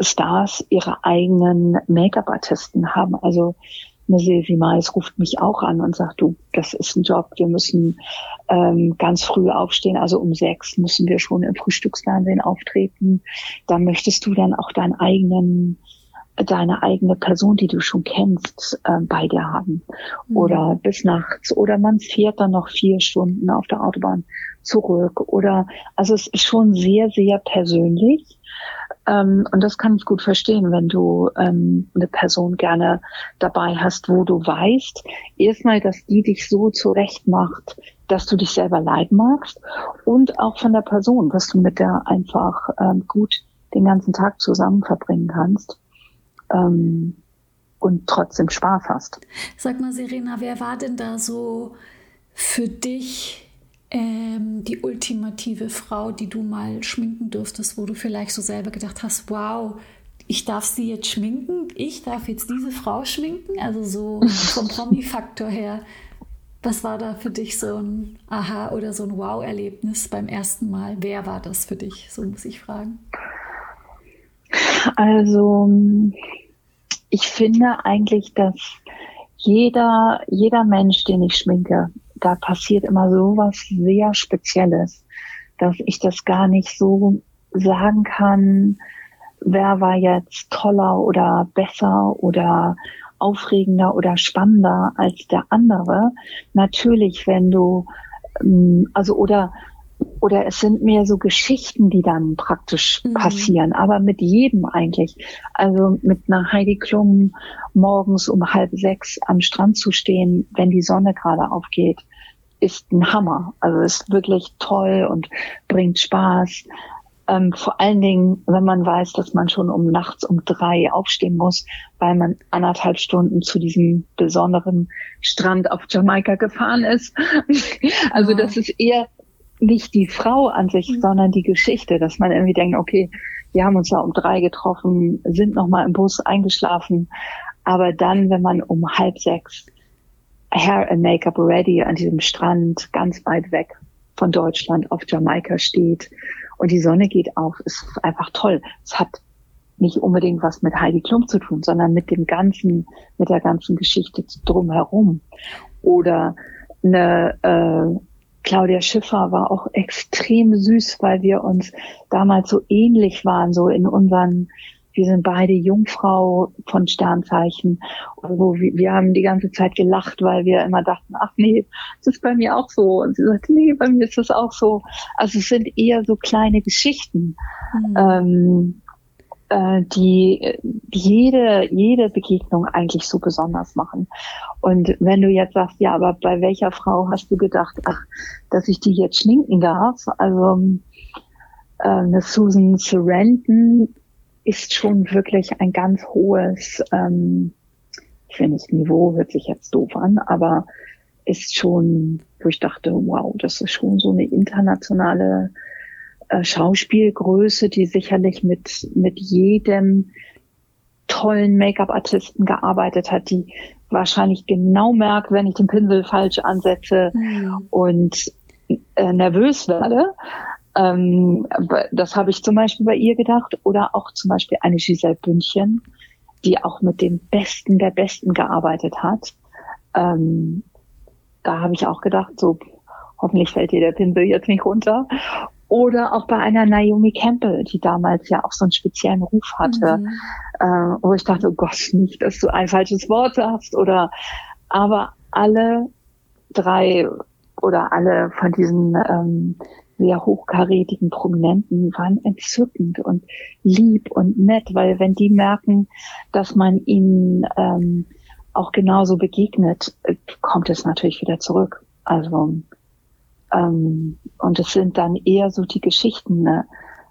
Stars ihre eigenen Make-up-Artisten haben. Also eine Silvi Mais ruft mich auch an und sagt, du, das ist ein Job, wir müssen ähm, ganz früh aufstehen, also um sechs müssen wir schon im Frühstücksfernsehen auftreten. Da möchtest du dann auch deinen eigenen deine eigene Person, die du schon kennst, äh, bei dir haben. Mhm. Oder bis nachts. Oder man fährt dann noch vier Stunden auf der Autobahn zurück. Oder also es ist schon sehr, sehr persönlich. Ähm, und das kann ich gut verstehen, wenn du ähm, eine Person gerne dabei hast, wo du weißt, erstmal, dass die dich so zurecht macht, dass du dich selber leiden magst und auch von der Person, dass du mit der einfach ähm, gut den ganzen Tag zusammen verbringen kannst ähm, und trotzdem Spaß hast. Sag mal, Serena, wer war denn da so für dich ähm, die ultimative Frau, die du mal schminken durftest, wo du vielleicht so selber gedacht hast, wow, ich darf sie jetzt schminken, ich darf jetzt diese Frau schminken, also so [LAUGHS] vom Promi-Faktor her. Was war da für dich so ein Aha oder so ein Wow-Erlebnis beim ersten Mal? Wer war das für dich? So muss ich fragen. Also, ich finde eigentlich, dass jeder, jeder Mensch, den ich schminke, da passiert immer so was sehr Spezielles, dass ich das gar nicht so sagen kann, wer war jetzt toller oder besser oder aufregender oder spannender als der andere. Natürlich, wenn du, ähm, also oder oder es sind mehr so Geschichten, die dann praktisch mhm. passieren, aber mit jedem eigentlich. Also mit einer Heidi Klum morgens um halb sechs am Strand zu stehen, wenn die Sonne gerade aufgeht, ist ein Hammer. Also ist wirklich toll und bringt Spaß. Ähm, vor allen Dingen, wenn man weiß, dass man schon um nachts um drei aufstehen muss, weil man anderthalb Stunden zu diesem besonderen Strand auf Jamaika gefahren ist. [LAUGHS] also ja. das ist eher nicht die Frau an sich, mhm. sondern die Geschichte, dass man irgendwie denkt, okay, wir haben uns da um drei getroffen, sind nochmal im Bus eingeschlafen. Aber dann, wenn man um halb sechs Hair and Makeup ready an diesem Strand, ganz weit weg von Deutschland auf Jamaika steht und die Sonne geht auf, ist einfach toll. Es hat nicht unbedingt was mit Heidi Klum zu tun, sondern mit dem ganzen, mit der ganzen Geschichte drumherum. Oder eine äh, Claudia Schiffer war auch extrem süß, weil wir uns damals so ähnlich waren, so in unseren, wir sind beide Jungfrau von Sternzeichen. Und wo wir, wir haben die ganze Zeit gelacht, weil wir immer dachten, ach nee, das ist bei mir auch so. Und sie sagte, nee, bei mir ist das auch so. Also es sind eher so kleine Geschichten. Mhm. Ähm, äh, die jede, jede Begegnung eigentlich so besonders machen. Und wenn du jetzt sagst, ja, aber bei welcher Frau hast du gedacht, ach, dass ich die jetzt schminken darf? Also äh, eine Susan Sarandon ist schon wirklich ein ganz hohes, ähm, ich finde nicht Niveau, hört sich jetzt doof an, aber ist schon, wo ich dachte, wow, das ist schon so eine internationale äh, Schauspielgröße, die sicherlich mit, mit jedem tollen Make-up-Artisten gearbeitet hat, die wahrscheinlich genau merkt, wenn ich den Pinsel falsch ansetze mhm. und äh, nervös werde. Ähm, das habe ich zum Beispiel bei ihr gedacht. Oder auch zum Beispiel eine Giselle Bündchen, die auch mit dem Besten der Besten gearbeitet hat. Ähm, da habe ich auch gedacht, so hoffentlich fällt dir der Pinsel jetzt nicht runter. Oder auch bei einer Naomi Campbell, die damals ja auch so einen speziellen Ruf hatte, mhm. äh, wo ich dachte, oh Gott, nicht, dass du ein falsches Wort hast oder, aber alle drei oder alle von diesen ähm, sehr hochkarätigen Prominenten waren entzückend und lieb und nett, weil wenn die merken, dass man ihnen ähm, auch genauso begegnet, äh, kommt es natürlich wieder zurück. Also Ähm, und es sind dann eher so die Geschichten, ne,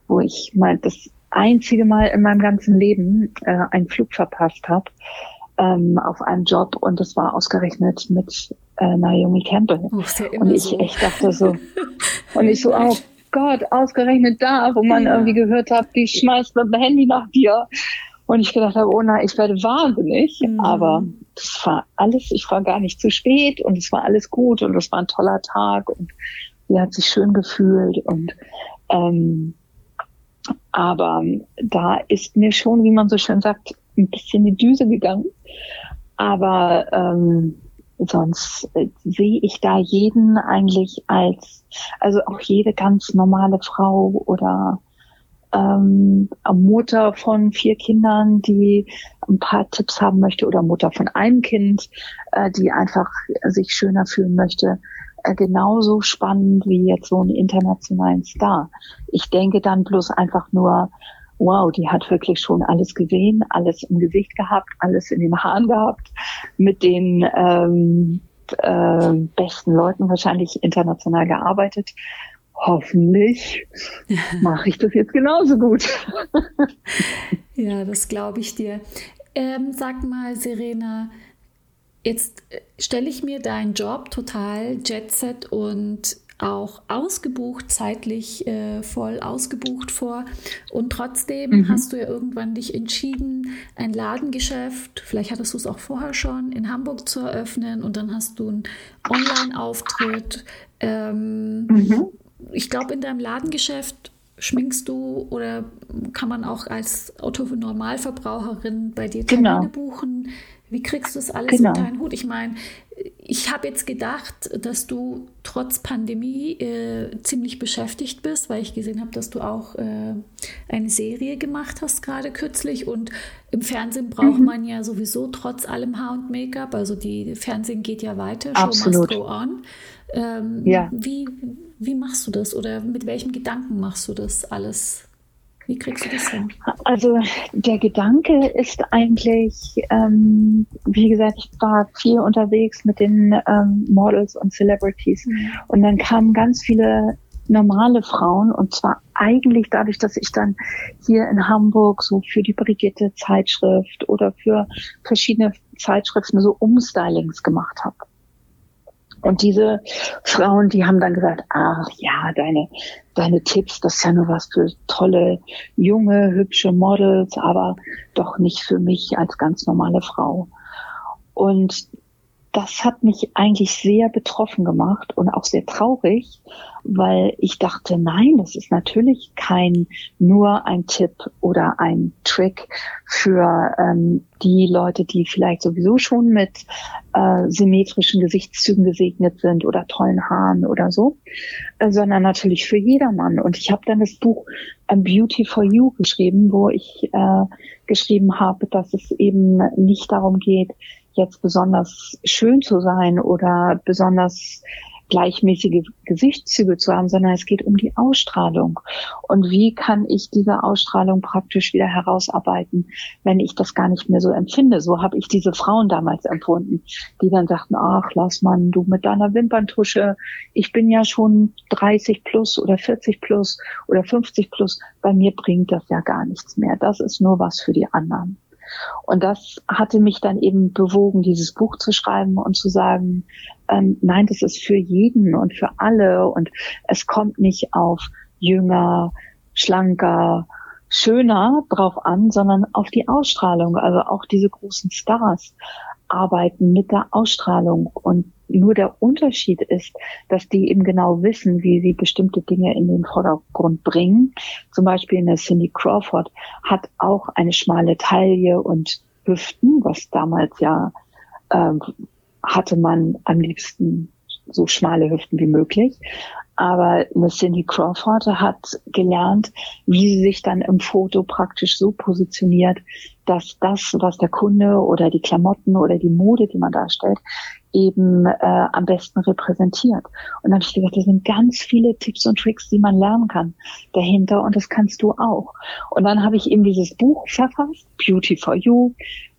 wo ich mal das einzige Mal in meinem ganzen Leben äh, einen Flug verpasst habe ähm, auf einen Job und das war ausgerechnet mit äh, Naomi Campbell. Oh, ja und ich so. echt dachte so, [LAUGHS] und ich so, oh Gott, ausgerechnet da, wo man ja. irgendwie gehört hat, die schmeißt mit dem Handy nach dir. Und ich gedacht habe, oh nein, ich werde wahnsinnig. Mhm. Aber es war alles, ich war gar nicht zu spät und es war alles gut und es war ein toller Tag und sie hat sich schön gefühlt und ähm, aber da ist mir schon, wie man so schön sagt, ein bisschen die Düse gegangen. Aber ähm, sonst äh, sehe ich da jeden eigentlich als, also auch jede ganz normale Frau oder ähm, Mutter von vier Kindern, die ein paar Tipps haben möchte oder Mutter von einem Kind, äh, die einfach sich schöner fühlen möchte, äh, genauso spannend wie jetzt so einen internationalen Star. Ich denke dann bloß einfach nur, wow, die hat wirklich schon alles gesehen, alles im Gesicht gehabt, alles in den Haaren gehabt, mit den ähm, äh, besten Leuten wahrscheinlich international gearbeitet. Hoffentlich [LAUGHS] mache ich das jetzt genauso gut. [LAUGHS] ja, das glaube ich dir. Ähm, sag mal, Serena, jetzt äh, stelle ich mir deinen Job total Jetset und auch ausgebucht, zeitlich äh, voll ausgebucht vor. Und trotzdem mhm. hast du ja irgendwann dich entschieden, ein Ladengeschäft, vielleicht hattest du es auch vorher schon, in Hamburg zu eröffnen und dann hast du einen Online-Auftritt. Ähm, mhm. Ich glaube, in deinem Ladengeschäft schminkst du oder kann man auch als Autonormalverbraucherin bei dir Termine genau. buchen? Wie kriegst du das alles genau. unter einen Hut? Ich meine, ich habe jetzt gedacht, dass du trotz Pandemie äh, ziemlich beschäftigt bist, weil ich gesehen habe, dass du auch äh, eine Serie gemacht hast, gerade kürzlich. Und im Fernsehen braucht mhm. man ja sowieso trotz allem Haar und Make-up. Also die Fernsehen geht ja weiter, Absolut. Show must go on. Ähm, ja. wie, wie machst du das oder mit welchem Gedanken machst du das alles? Wie kriegst du das hin? Also der Gedanke ist eigentlich, ähm, wie gesagt, ich war viel unterwegs mit den ähm, Models und Celebrities mhm. und dann kamen ganz viele normale Frauen und zwar eigentlich dadurch, dass ich dann hier in Hamburg so für die Brigitte Zeitschrift oder für verschiedene Zeitschriften so Umstylings gemacht habe. Und diese Frauen, die haben dann gesagt, ach ja, deine, deine Tipps, das ist ja nur was für tolle, junge, hübsche Models, aber doch nicht für mich als ganz normale Frau. Und das hat mich eigentlich sehr betroffen gemacht und auch sehr traurig, weil ich dachte, nein, das ist natürlich kein nur ein Tipp oder ein Trick für ähm, die Leute, die vielleicht sowieso schon mit äh, symmetrischen Gesichtszügen gesegnet sind oder tollen Haaren oder so, äh, sondern natürlich für jedermann. Und ich habe dann das Buch A Beauty for You geschrieben, wo ich äh, geschrieben habe, dass es eben nicht darum geht, jetzt besonders schön zu sein oder besonders gleichmäßige Gesichtszüge zu haben, sondern es geht um die Ausstrahlung. Und wie kann ich diese Ausstrahlung praktisch wieder herausarbeiten, wenn ich das gar nicht mehr so empfinde? So habe ich diese Frauen damals empfunden, die dann sagten, ach, lass man, du mit deiner Wimperntusche, ich bin ja schon 30 plus oder 40 plus oder 50 plus, bei mir bringt das ja gar nichts mehr. Das ist nur was für die anderen. Und das hatte mich dann eben bewogen, dieses Buch zu schreiben und zu sagen, ähm, nein, das ist für jeden und für alle und es kommt nicht auf jünger, schlanker, schöner drauf an, sondern auf die Ausstrahlung. Also auch diese großen Stars arbeiten mit der Ausstrahlung und nur der Unterschied ist, dass die eben genau wissen, wie sie bestimmte Dinge in den Vordergrund bringen. Zum Beispiel eine Cindy Crawford hat auch eine schmale Taille und Hüften, was damals ja ähm, hatte man am liebsten so schmale Hüften wie möglich. Aber eine Cindy Crawford hat gelernt, wie sie sich dann im Foto praktisch so positioniert, dass das, was der Kunde oder die Klamotten oder die Mode, die man darstellt, eben äh, am besten repräsentiert. Und dann habe ich gesagt, das sind ganz viele Tipps und Tricks, die man lernen kann dahinter und das kannst du auch. Und dann habe ich eben dieses Buch verfasst, Beauty for You,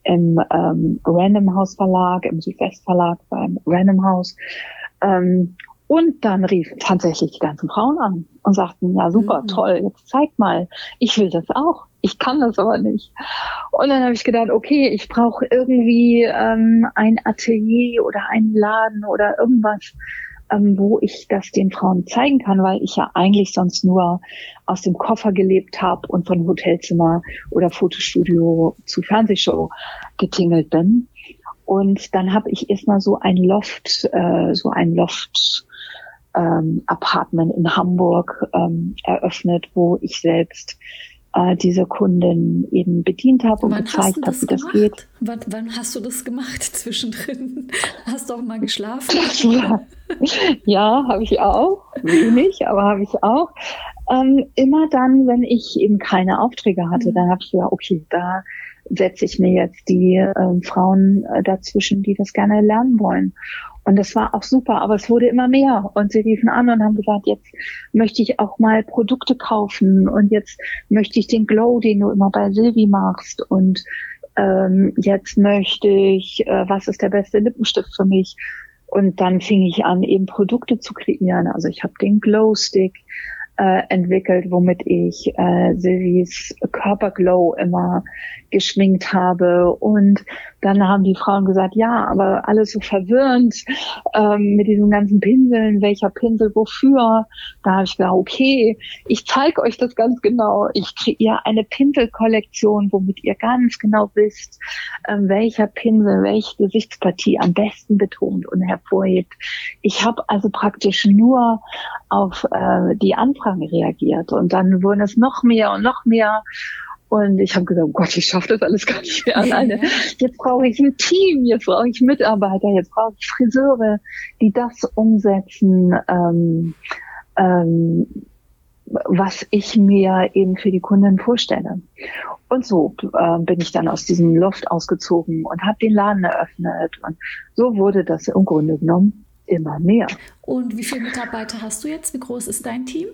im ähm, Random House Verlag, im Südwest Verlag beim Random House. Ähm, Und dann riefen tatsächlich die ganzen Frauen an und sagten, ja super, mhm. toll, jetzt zeig mal, ich will das auch. Ich kann das aber nicht. Und dann habe ich gedacht, okay, ich brauche irgendwie ähm, ein Atelier oder einen Laden oder irgendwas, ähm, wo ich das den Frauen zeigen kann, weil ich ja eigentlich sonst nur aus dem Koffer gelebt habe und von Hotelzimmer oder Fotostudio zu Fernsehshow getingelt bin. Und dann habe ich erstmal so ein Loft, äh, so ein Loft ähm, Apartment in Hamburg ähm, eröffnet, wo ich selbst äh, diese Kundin eben bedient habe und wann gezeigt habe, wie das geht. Wann, wann, hast du das gemacht [LAUGHS] zwischendrin? Hast du auch mal geschlafen? ja, habe ich auch. Wenig, aber habe ich auch. Ähm, immer dann, wenn ich eben keine Aufträge hatte, mhm. dann habe ich gesagt, okay, da setze ich mir jetzt die äh, Frauen äh, dazwischen, die das gerne lernen wollen. Und das war auch super, aber es wurde immer mehr. Und sie riefen an und haben gesagt, jetzt möchte ich auch mal Produkte kaufen und jetzt möchte ich den Glow, den du immer bei Silvi machst und ähm, jetzt möchte ich, äh, was ist der beste Lippenstift für mich? Und dann fing ich an, eben Produkte zu kreieren. Also ich habe den Glow Stick, äh, entwickelt, womit ich äh, Silvis Körperglow immer geschminkt habe. Und dann haben die Frauen gesagt, ja, aber alles so verwirrend ähm, mit diesen ganzen Pinseln, welcher Pinsel wofür. Da habe ich gesagt, okay, ich zeige euch das ganz genau. Ich kreiere eine Pinselkollektion, womit ihr ganz genau wisst, ähm, welcher Pinsel welche Gesichtspartie am besten betont und hervorhebt. Ich habe also praktisch nur auf äh, die Anfragen reagiert und dann wurden es noch mehr und noch mehr. Und ich habe gesagt, oh Gott, ich schaffe das alles gar nicht mehr [LAUGHS] alleine. Jetzt brauche ich ein Team, jetzt brauche ich Mitarbeiter, jetzt brauche ich Friseure, die das umsetzen, ähm, ähm, was ich mir eben für die Kunden vorstelle. Und so äh, bin ich dann aus diesem Loft ausgezogen und habe den Laden eröffnet. Und so wurde das im Grunde genommen immer mehr. Und wie viele Mitarbeiter hast du jetzt? Wie groß ist dein Team?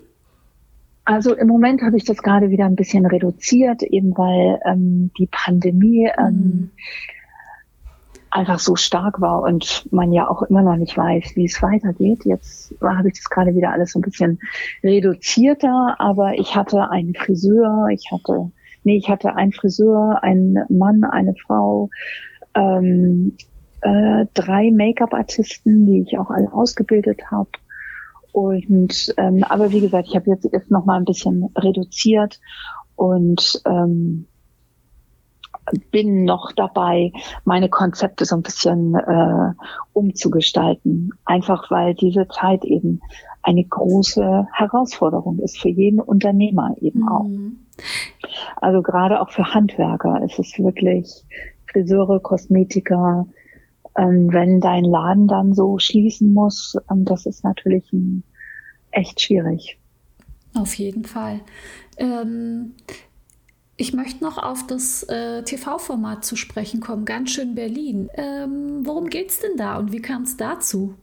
Also im Moment habe ich das gerade wieder ein bisschen reduziert, eben weil ähm, die Pandemie ähm, mhm. einfach so stark war und man ja auch immer noch nicht weiß, wie es weitergeht. Jetzt habe ich das gerade wieder alles so ein bisschen reduzierter, aber ich hatte einen Friseur, ich hatte, nee, ich hatte einen Friseur, einen Mann, eine Frau, ähm, äh, drei Make-up-Artisten, die ich auch alle ausgebildet habe und ähm, aber wie gesagt, ich habe jetzt erst noch mal ein bisschen reduziert und ähm, bin noch dabei, meine Konzepte so ein bisschen äh, umzugestalten. Einfach weil diese Zeit eben eine große Herausforderung ist für jeden Unternehmer eben mhm. auch. Also gerade auch für Handwerker ist es wirklich Friseure, Kosmetiker, ähm, wenn dein Laden dann so schließen muss, ähm, das ist natürlich ein, echt schwierig. Auf jeden Fall. Ähm, ich möchte noch auf das äh, TV-Format zu sprechen kommen, ganz schön Berlin. Ähm, worum geht es denn da und wie kam es dazu?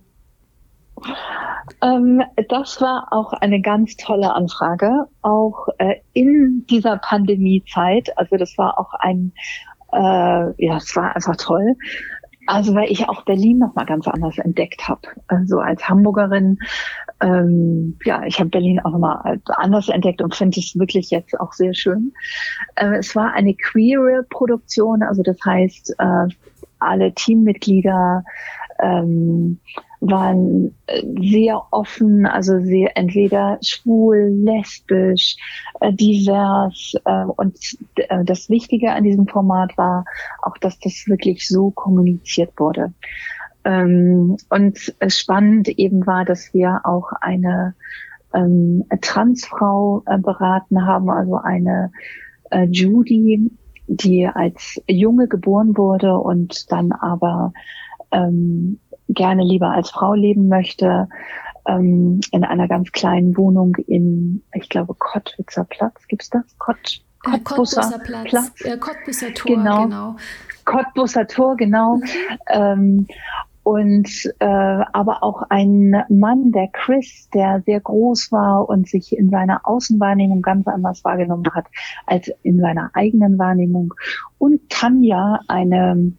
Ähm, das war auch eine ganz tolle Anfrage, auch äh, in dieser Pandemiezeit. Also das war auch ein, äh, ja, es war einfach toll. Also weil ich auch Berlin noch mal ganz anders entdeckt habe. Also als Hamburgerin, ähm, ja, ich habe Berlin auch noch mal anders entdeckt und finde es wirklich jetzt auch sehr schön. Äh, es war eine queere Produktion, also das heißt, äh, alle Teammitglieder ähm, waren äh, sehr offen, also sehr entweder schwul, lesbisch, äh, divers. Äh, und das Wichtige an diesem Format war auch, dass das wirklich so kommuniziert wurde. Ähm, und spannend eben war, dass wir auch eine ähm, Transfrau beraten haben, also eine Judy, die als Junge geboren wurde und dann aber ähm, gerne lieber als Frau leben möchte, ähm, in einer ganz kleinen Wohnung in, ich glaube, Kottwitzer Platz, gibt's das? Kott, äh, Cottbusser, Cottbusser Platz, Platz. Äh, Cottbusser Tor, genau. genau. Cottbusser Tor, genau. Mhm. Ähm, und äh, aber auch ein Mann, der Chris, der sehr groß war und sich in seiner Außenwahrnehmung ganz anders wahrgenommen hat als in seiner eigenen Wahrnehmung. Und Tanja, eine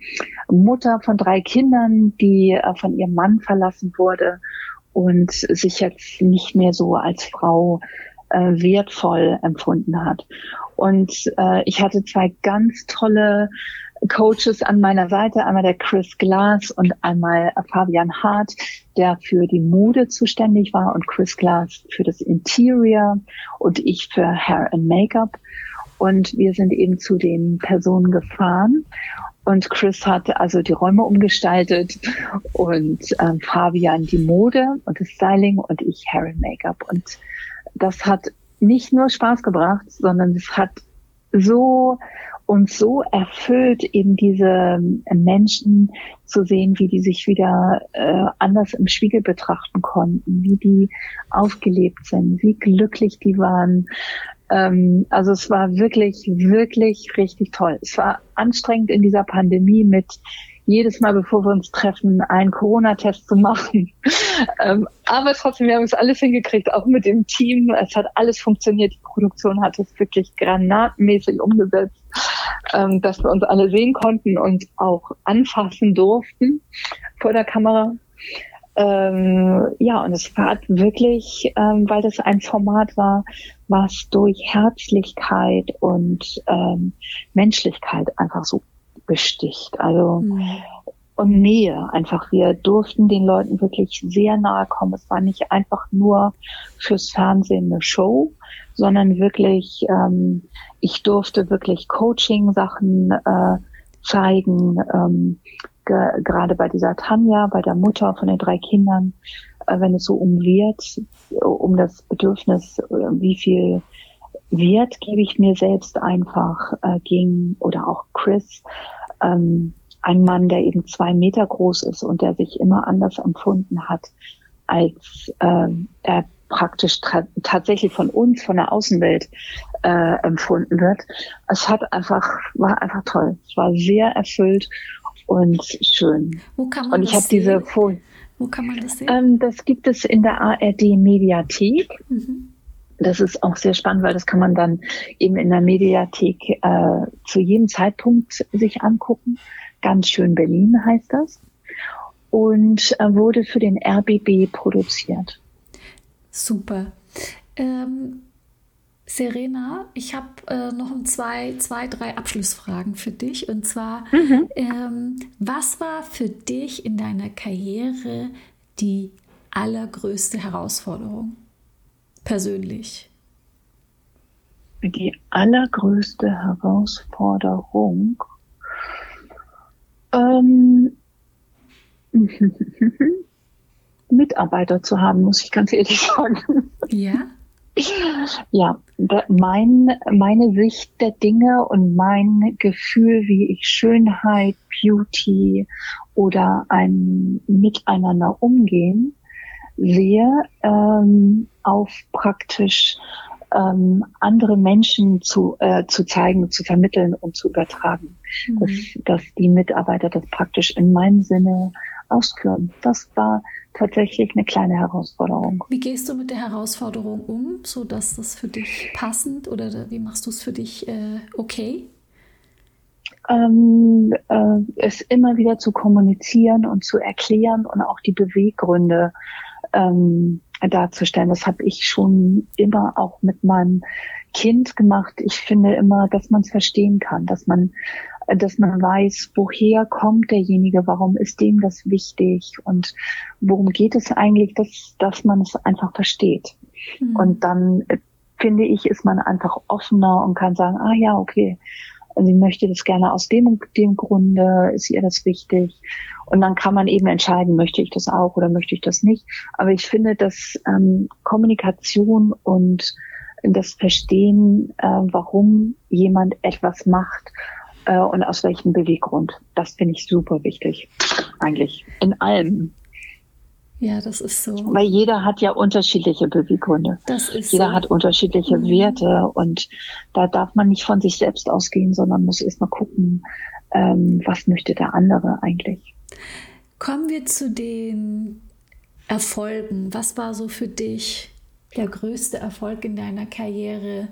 Mutter von drei Kindern, die äh, von ihrem Mann verlassen wurde und sich jetzt nicht mehr so als Frau äh, wertvoll empfunden hat. Und äh, ich hatte zwei ganz tolle Coaches an meiner Seite, einmal der Chris Glass und einmal Fabian Hart, der für die Mode zuständig war und Chris Glass für das Interior und ich für Hair and Make-up. Und wir sind eben zu den Personen gefahren. Und Chris hat also die Räume umgestaltet und ähm, Fabian die Mode und das Styling und ich Hair and Make-up. Und das hat nicht nur Spaß gebracht, sondern es hat so uns so erfüllt, eben diese Menschen zu sehen, wie die sich wieder äh, anders im Spiegel betrachten konnten, wie die aufgelebt sind, wie glücklich die waren. Ähm, also es war wirklich, wirklich richtig toll. Es war anstrengend in dieser Pandemie mit jedes Mal, bevor wir uns treffen, einen Corona-Test zu machen. [LAUGHS] ähm, aber trotzdem, wir haben es alles hingekriegt, auch mit dem Team. Es hat alles funktioniert. Die Produktion hat es wirklich granatenmäßig umgesetzt, ähm, dass wir uns alle sehen konnten und auch anfassen durften vor der Kamera. Ähm, ja, und es war wirklich, ähm, weil das ein Format war, was durch Herzlichkeit und ähm, Menschlichkeit einfach so besticht. Also mhm. und Nähe einfach. Wir durften den Leuten wirklich sehr nahe kommen. Es war nicht einfach nur fürs Fernsehen eine Show, sondern wirklich, ähm, ich durfte wirklich Coaching-Sachen äh, zeigen, ähm, ge gerade bei dieser Tanja, bei der Mutter von den drei Kindern, äh, wenn es so um Wert, um das Bedürfnis, äh, wie viel Wert gebe ich mir selbst einfach äh, ging oder auch Chris, ähm, ein Mann, der eben zwei Meter groß ist und der sich immer anders empfunden hat, als äh, er praktisch tatsächlich von uns, von der Außenwelt äh, empfunden wird. Es hat einfach, war einfach toll. Es war sehr erfüllt und schön. Wo kann man und ich habe diese Folie. Wo kann man das sehen? Ähm, das gibt es in der ARD Mediathek. Mhm. Das ist auch sehr spannend, weil das kann man dann eben in der Mediathek äh, zu jedem Zeitpunkt sich angucken. Ganz schön Berlin heißt das. Und äh, wurde für den RBB produziert. Super. Ähm, Serena, ich habe äh, noch zwei, zwei, drei Abschlussfragen für dich. Und zwar, mhm. ähm, was war für dich in deiner Karriere die allergrößte Herausforderung? persönlich? Die allergrößte Herausforderung. Ähm, [LAUGHS] Mitarbeiter zu haben, muss ich ganz ehrlich [LAUGHS] sagen. Ja. Ja, mein, meine Sicht der Dinge und mein Gefühl, wie ich Schönheit, Beauty oder ein Miteinander umgehen, sehe, ähm, auf praktisch ähm, andere Menschen zu, äh, zu zeigen, zu vermitteln und zu übertragen. Mhm. Dass, dass die Mitarbeiter das praktisch in meinem Sinne ausführen. Das war tatsächlich eine kleine Herausforderung. Wie gehst du mit der Herausforderung um, so dass das für dich passend oder wie machst du es für dich äh, okay? Ähm, äh, es immer wieder zu kommunizieren und zu erklären und auch die Beweggründe ähm, darzustellen. Das habe ich schon immer auch mit meinem Kind gemacht. Ich finde immer, dass man es verstehen kann, dass man, dass man weiß, woher kommt derjenige, warum ist dem das wichtig und worum geht es eigentlich, dass, dass man es einfach versteht. Mhm. Und dann äh, finde ich, ist man einfach offener und kann sagen, ah ja, okay, sie möchte das gerne aus dem und dem Grunde, ist ihr das wichtig. Und dann kann man eben entscheiden, möchte ich das auch oder möchte ich das nicht. Aber ich finde, dass ähm, Kommunikation und das Verstehen, äh, warum jemand etwas macht äh, und aus welchem Beweggrund, das finde ich super wichtig. Eigentlich in allem. Ja, das ist so. Weil jeder hat ja unterschiedliche Beweggründe. Das ist jeder so. hat unterschiedliche mhm. Werte und da darf man nicht von sich selbst ausgehen, sondern muss erstmal gucken, ähm, was möchte der andere eigentlich. Kommen wir zu den Erfolgen. Was war so für dich der größte Erfolg in deiner Karriere,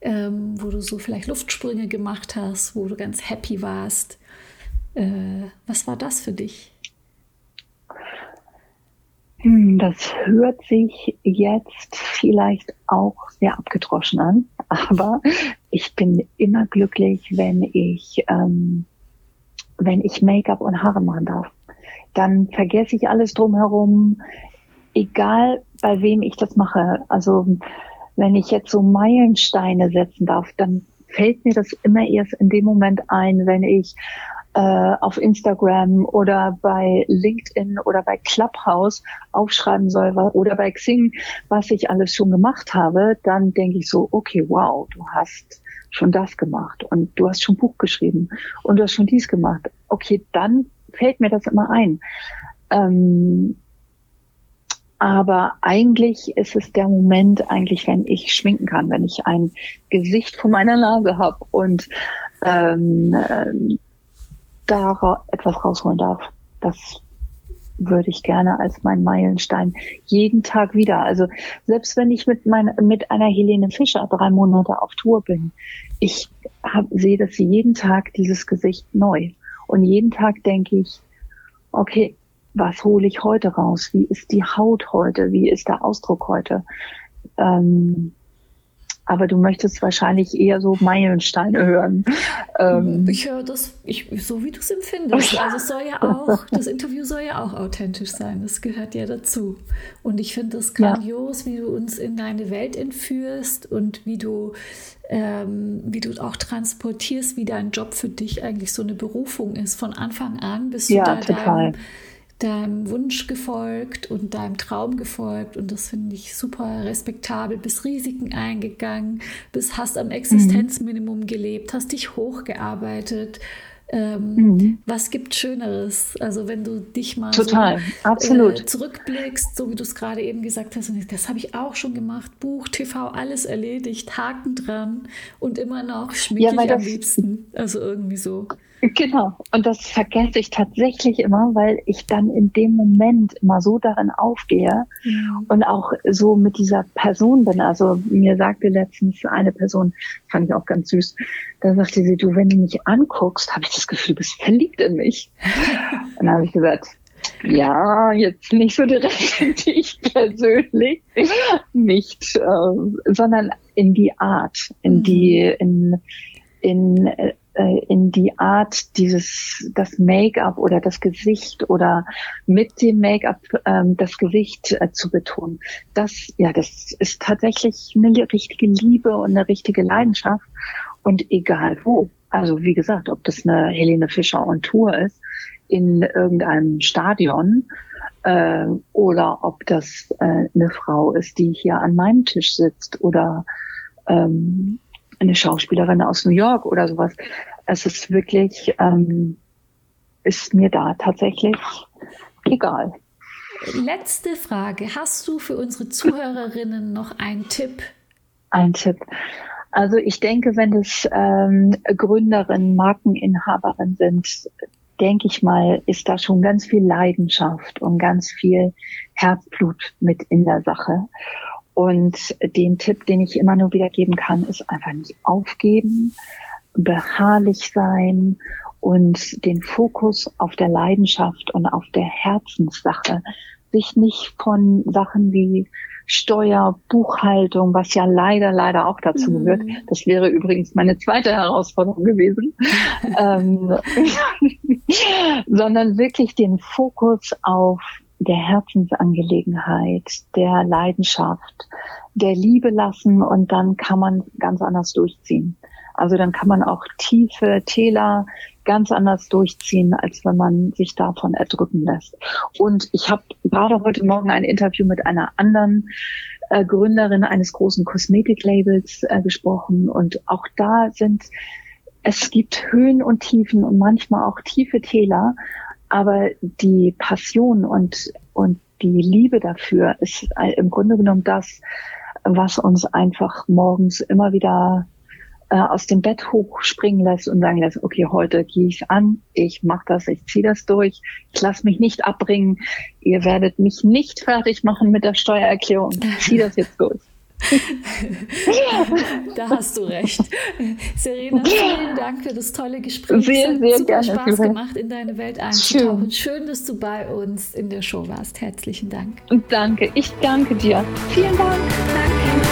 ähm, wo du so vielleicht Luftsprünge gemacht hast, wo du ganz happy warst? Äh, was war das für dich? Hm, das hört sich jetzt vielleicht auch sehr abgedroschen an, [LAUGHS] aber ich bin immer glücklich, wenn ich, ähm, wenn ich Make-up und Haare machen darf. Dann vergesse ich alles drumherum, egal bei wem ich das mache. Also wenn ich jetzt so Meilensteine setzen darf, dann fällt mir das immer erst in dem Moment ein, wenn ich äh, auf Instagram oder bei LinkedIn oder bei Clubhouse aufschreiben soll oder bei Xing, was ich alles schon gemacht habe, dann denke ich so, okay, wow, du hast schon das gemacht und du hast schon Buch geschrieben und du hast schon dies gemacht. Okay, dann fällt mir das immer ein. Ähm, aber eigentlich ist es der Moment, eigentlich, wenn ich schminken kann, wenn ich ein Gesicht vor meiner Nase habe und ähm, da etwas rausholen darf. Das würde ich gerne als mein Meilenstein jeden Tag wieder. Also selbst wenn ich mit meiner, mit einer Helene Fischer drei Monate auf Tour bin, ich hab, sehe das jeden Tag dieses Gesicht neu. Und jeden Tag denke ich, okay, was hole ich heute raus? Wie ist die Haut heute? Wie ist der Ausdruck heute? Ähm, aber du möchtest wahrscheinlich eher so Meilensteine hören. Ähm ich höre das, ich, so wie du es empfindest. Also es soll ja auch, das Interview soll ja auch authentisch sein. Das gehört ja dazu. Und ich finde es grandios, ja. wie du uns in deine Welt entführst und wie du, ähm, wie du auch transportierst, wie dein Job für dich eigentlich so eine Berufung ist. Von Anfang an bist du ja, da total. Deinem, deinem Wunsch gefolgt und deinem Traum gefolgt und das finde ich super respektabel, bist Risiken eingegangen, bist, hast am Existenzminimum gelebt, hast dich hochgearbeitet. Ähm, mhm. Was gibt Schöneres? Also wenn du dich mal Total, so, absolut. Äh, zurückblickst, so wie du es gerade eben gesagt hast, und das habe ich auch schon gemacht, Buch, TV, alles erledigt, Haken dran und immer noch schmieg ja, ich am liebsten. Also irgendwie so. Genau. Und das vergesse ich tatsächlich immer, weil ich dann in dem Moment immer so darin aufgehe ja. und auch so mit dieser Person bin. Also mir sagte letztens eine Person, fand ich auch ganz süß, da sagte sie, du, wenn du mich anguckst, habe ich das Gefühl, du bist verliebt in mich. [LAUGHS] und dann habe ich gesagt, ja, jetzt nicht so direkt [LAUGHS] in dich persönlich, nicht, äh, sondern in die Art, in mhm. die, in, in äh, in die Art, dieses, das Make-up oder das Gesicht oder mit dem Make-up ähm, das Gesicht äh, zu betonen. Das, ja, das ist tatsächlich eine richtige Liebe und eine richtige Leidenschaft. Und egal wo. Also wie gesagt, ob das eine Helene Fischer on Tour ist, in irgendeinem Stadion, äh, oder ob das äh, eine Frau ist, die hier an meinem Tisch sitzt oder ähm, eine Schauspielerin aus New York oder sowas. Es ist wirklich, ähm, ist mir da tatsächlich egal. Letzte Frage. Hast du für unsere Zuhörerinnen noch einen Tipp? Ein Tipp. Also ich denke, wenn es ähm, Gründerinnen, Markeninhaberinnen sind, denke ich mal, ist da schon ganz viel Leidenschaft und ganz viel Herzblut mit in der Sache. Und den Tipp, den ich immer nur wieder geben kann, ist einfach nicht aufgeben, beharrlich sein und den Fokus auf der Leidenschaft und auf der Herzenssache, sich nicht von Sachen wie Steuer, Buchhaltung, was ja leider, leider auch dazu mhm. gehört. Das wäre übrigens meine zweite Herausforderung gewesen. [LAUGHS] ähm, [LAUGHS] sondern wirklich den Fokus auf der Herzensangelegenheit, der Leidenschaft, der Liebe lassen und dann kann man ganz anders durchziehen. Also dann kann man auch tiefe Täler ganz anders durchziehen, als wenn man sich davon erdrücken lässt. Und ich habe gerade heute Morgen ein Interview mit einer anderen äh, Gründerin eines großen Kosmetiklabels äh, gesprochen und auch da sind es gibt Höhen und Tiefen und manchmal auch tiefe Täler, aber die Passion und, und die Liebe dafür ist im Grunde genommen das, was uns einfach morgens immer wieder äh, aus dem Bett hochspringen lässt und sagen lässt, okay, heute gehe ich an, ich mache das, ich ziehe das durch, ich lasse mich nicht abbringen, ihr werdet mich nicht fertig machen mit der Steuererklärung, ich ziehe das jetzt durch. [LAUGHS] da hast du recht. Serena, vielen Dank für das tolle Gespräch. Sehr, sehr super gerne. Spaß gemacht, in deine Welt einzutauchen. Schön. Schön, dass du bei uns in der Show warst. Herzlichen Dank. Danke. Ich danke dir. Vielen Dank. Danke.